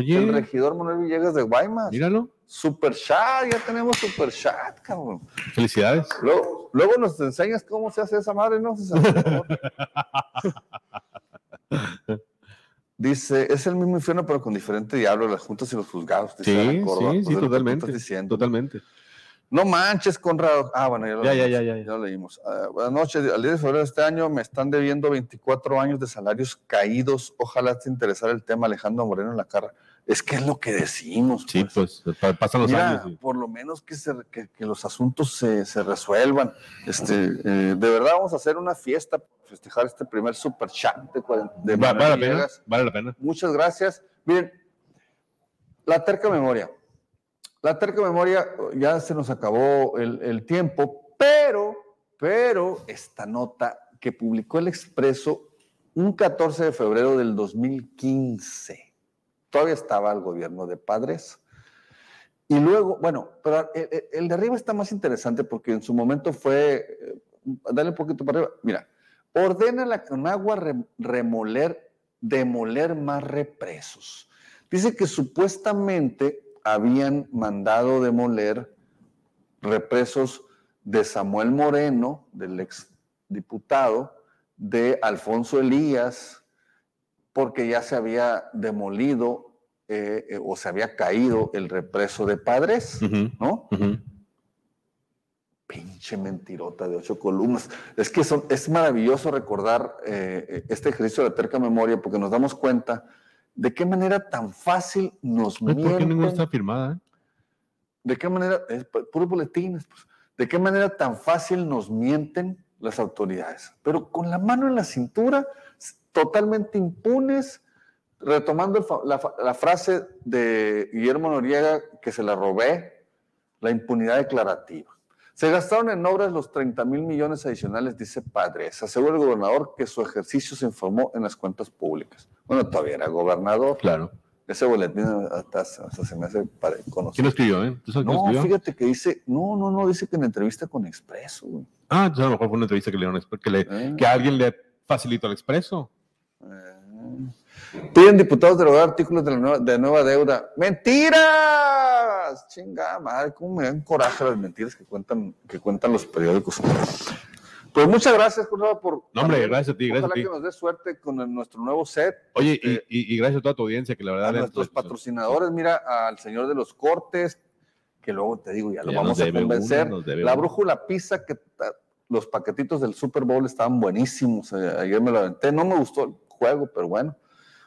S2: el
S1: Oye,
S2: regidor Manuel Villegas de Guaymas.
S1: míralo.
S2: Super chat, ya tenemos super chat, cabrón.
S1: Felicidades.
S2: Luego, luego nos enseñas cómo se hace esa madre, ¿no? [LAUGHS] Dice, es el mismo infierno, pero con diferente diablo, las juntas y los juzgados. dice
S1: Sí,
S2: Córdoba.
S1: sí,
S2: Pues
S1: sí, totalmente.
S2: diciendo.
S1: Totalmente.
S2: No manches, Conrado. Ah, bueno, ya lo
S1: Ya, ya,
S2: leímos.
S1: ya, ya, ya.
S2: lo leímos. Ah, buenas noches. Al 10 de febrero de este año me están debiendo 24 años de salarios caídos. Ojalá te interesara el tema Alejandro Moreno en la cara. Es que es lo que decimos.
S1: Sí, pues pa- pasan los
S2: Mira,
S1: años. y-
S2: por lo menos que, se- que- que los asuntos se, se resuelvan. Este, eh, de verdad vamos a hacer una fiesta para festejar este primer super chat de,
S1: vale la pena. Vale la pena.
S2: Muchas gracias. Miren, la terca memoria. La terca memoria, ya se nos acabó el, el tiempo, pero, pero esta nota que publicó el Expreso un 14 de febrero del 2015, todavía estaba el gobierno de padres. Y luego, bueno, pero el, el- el de arriba está más interesante porque en su momento fue, eh, dale un poquito para arriba, mira, ordena la Conagua re- remoler, demoler más represos. Dice que supuestamente habían mandado demoler represos de Samuel Moreno, del ex diputado, de Alfonso Elías, porque ya se había demolido eh, eh, o se había caído el represo de padres, ¿no? Pinche mentirota de ocho columnas. Es que son, es maravilloso recordar eh, este ejercicio de la terca memoria porque nos damos cuenta de qué manera tan fácil nos
S1: No, ¿Por qué ninguna
S2: mienten.
S1: está firmada?
S2: ¿De qué manera? Es pu- puros boletines. pues. ¿De qué manera tan fácil nos mienten las autoridades? Pero con la mano en la cintura, totalmente impunes, retomando el la, frase de Guillermo Noriega que se la robé, la impunidad declarativa. Se gastaron en obras los 30 mil millones adicionales, dice Padres. Asegura el gobernador que su ejercicio se informó en las cuentas públicas. Bueno, todavía era gobernador.
S1: Claro.
S2: Ese boletín hasta, hasta se me hace pare- conocido.
S1: ¿Quién lo escribió, eh? ¿Tú sabes quién lo
S2: No,
S1: escribió?
S2: fíjate que dice, no, no, no, dice que en entrevista con Expreso, güey.
S1: Ah, entonces a lo mejor fue una entrevista que le dieron que, le,
S2: Eh,
S1: que alguien le facilitó al expreso.
S2: eh. Piden diputados derogar artículos de, la nueva, de nueva deuda. ¡Mentiras! Chingada madre, cómo me dan coraje las mentiras que cuentan, que cuentan los periódicos. Pues muchas gracias, Conrado, por.
S1: No, hombre,
S2: también,
S1: gracias a ti, gracias a
S2: Ojalá
S1: ti.
S2: que nos dé suerte con el- nuestro nuevo set.
S1: Oye, y,
S2: Este,
S1: y- y gracias a toda tu audiencia, que la verdad...
S2: a nuestros patrocinadores, mira, al señor de los cortes, que luego te digo, ya lo
S1: Ya
S2: vamos a convencer. la brújula pizza, que los paquetitos del Super Bowl estaban buenísimos. eh, ayer me lo aventé. No me gustó el juego, pero bueno.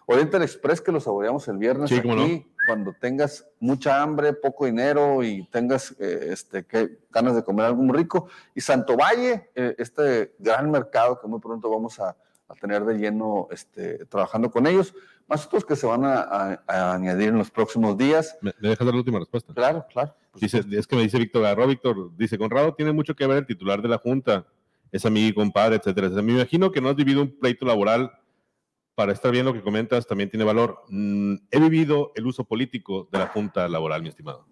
S2: Oriental Express, que lo saboreamos el viernes
S1: Sí, cómo no.
S2: aquí, cuando tengas mucha hambre, poco dinero y tengas eh, este, que, ganas de comer algo muy rico. Y Santo Valle, eh, este gran mercado que muy pronto vamos a, a tener de lleno este, trabajando con ellos, más otros que se van a, a- a añadir en los próximos días.
S1: ¿Me, me dejas dar la última respuesta?
S2: Claro, claro.
S1: Dice, es que me dice Víctor Garro, Víctor, dice, Conrado tiene mucho que ver el titular de la Junta, es amigo y compadre, etcétera. etcétera. Me imagino que no has vivido un pleito laboral para estar bien lo que comentas, también tiene valor. Mm, he vivido el uso político de la Junta laboral, mi estimado.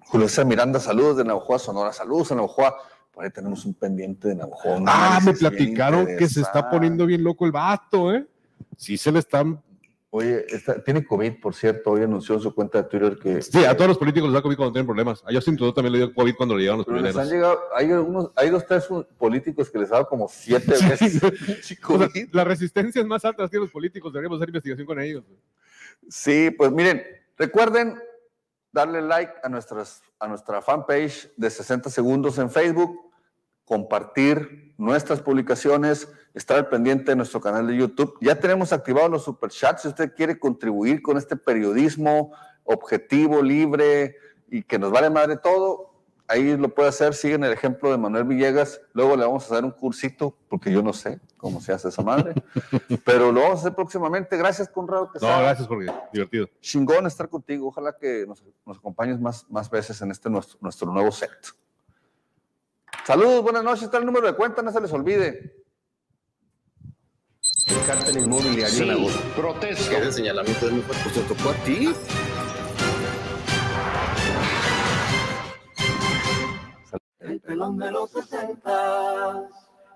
S2: Julio Miranda, saludos de Navajoa, Sonora, saludos a Navajoa. Por ahí tenemos un pendiente de Navajoa.
S1: Ah, me platicaron que se está poniendo bien loco el vato, ¿eh? Sí se le están...
S2: Oye, está- tiene COVID, por cierto, hoy anunció en su cuenta de Twitter que...
S1: Sí, a todos los políticos les da COVID cuando tienen problemas. A Justin Trudeau también le dio COVID cuando le llegaron los
S2: han
S1: primeros.
S2: llegado, hay hay dos, tres políticos que les ha dado como siete veces [LAUGHS] [LAUGHS]
S1: O sea,
S2: COVID.
S1: la resistencia es más alta que los políticos, deberíamos hacer investigación con ellos.
S2: Sí, pues miren, recuerden darle like a, nuestras, a nuestra fanpage de 60 segundos en Facebook, compartir nuestras publicaciones, estar al pendiente de nuestro canal de YouTube. Ya tenemos activados los superchats. Si usted quiere contribuir con este periodismo objetivo, libre y que nos vale madre todo, ahí lo puede hacer. Siguen el ejemplo de Manuel Villegas. Luego le vamos a hacer un cursito, porque yo no sé cómo se hace esa madre, [LAUGHS] pero lo vamos a hacer próximamente. Gracias, Conrado.
S1: No,
S2: Quesada
S1: gracias, Jorge. Divertido.
S2: chingón estar contigo. Ojalá que nos, nos acompañes más, más veces en este nuestro, nuestro nuevo set. Saludos, buenas noches. Está el número de cuenta, no se les olvide. El cártel inmobiliario en agosto.
S9: protesto.
S10: Ese señalamiento muy fuerte. Pues te tocó a ti.
S3: El pelón de los 60.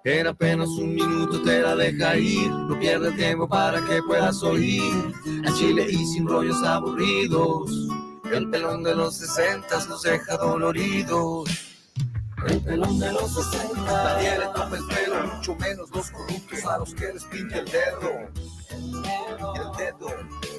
S4: En apenas un minuto te la deja ir, no pierdes tiempo para que puedas oír. A Chile y sin rollos aburridos, el pelón de los sesentas nos deja doloridos.
S3: El pelón de los 60.
S4: Nadie le toma el pelo, mucho menos los corruptos a los que les pinta el dedo. El dedo.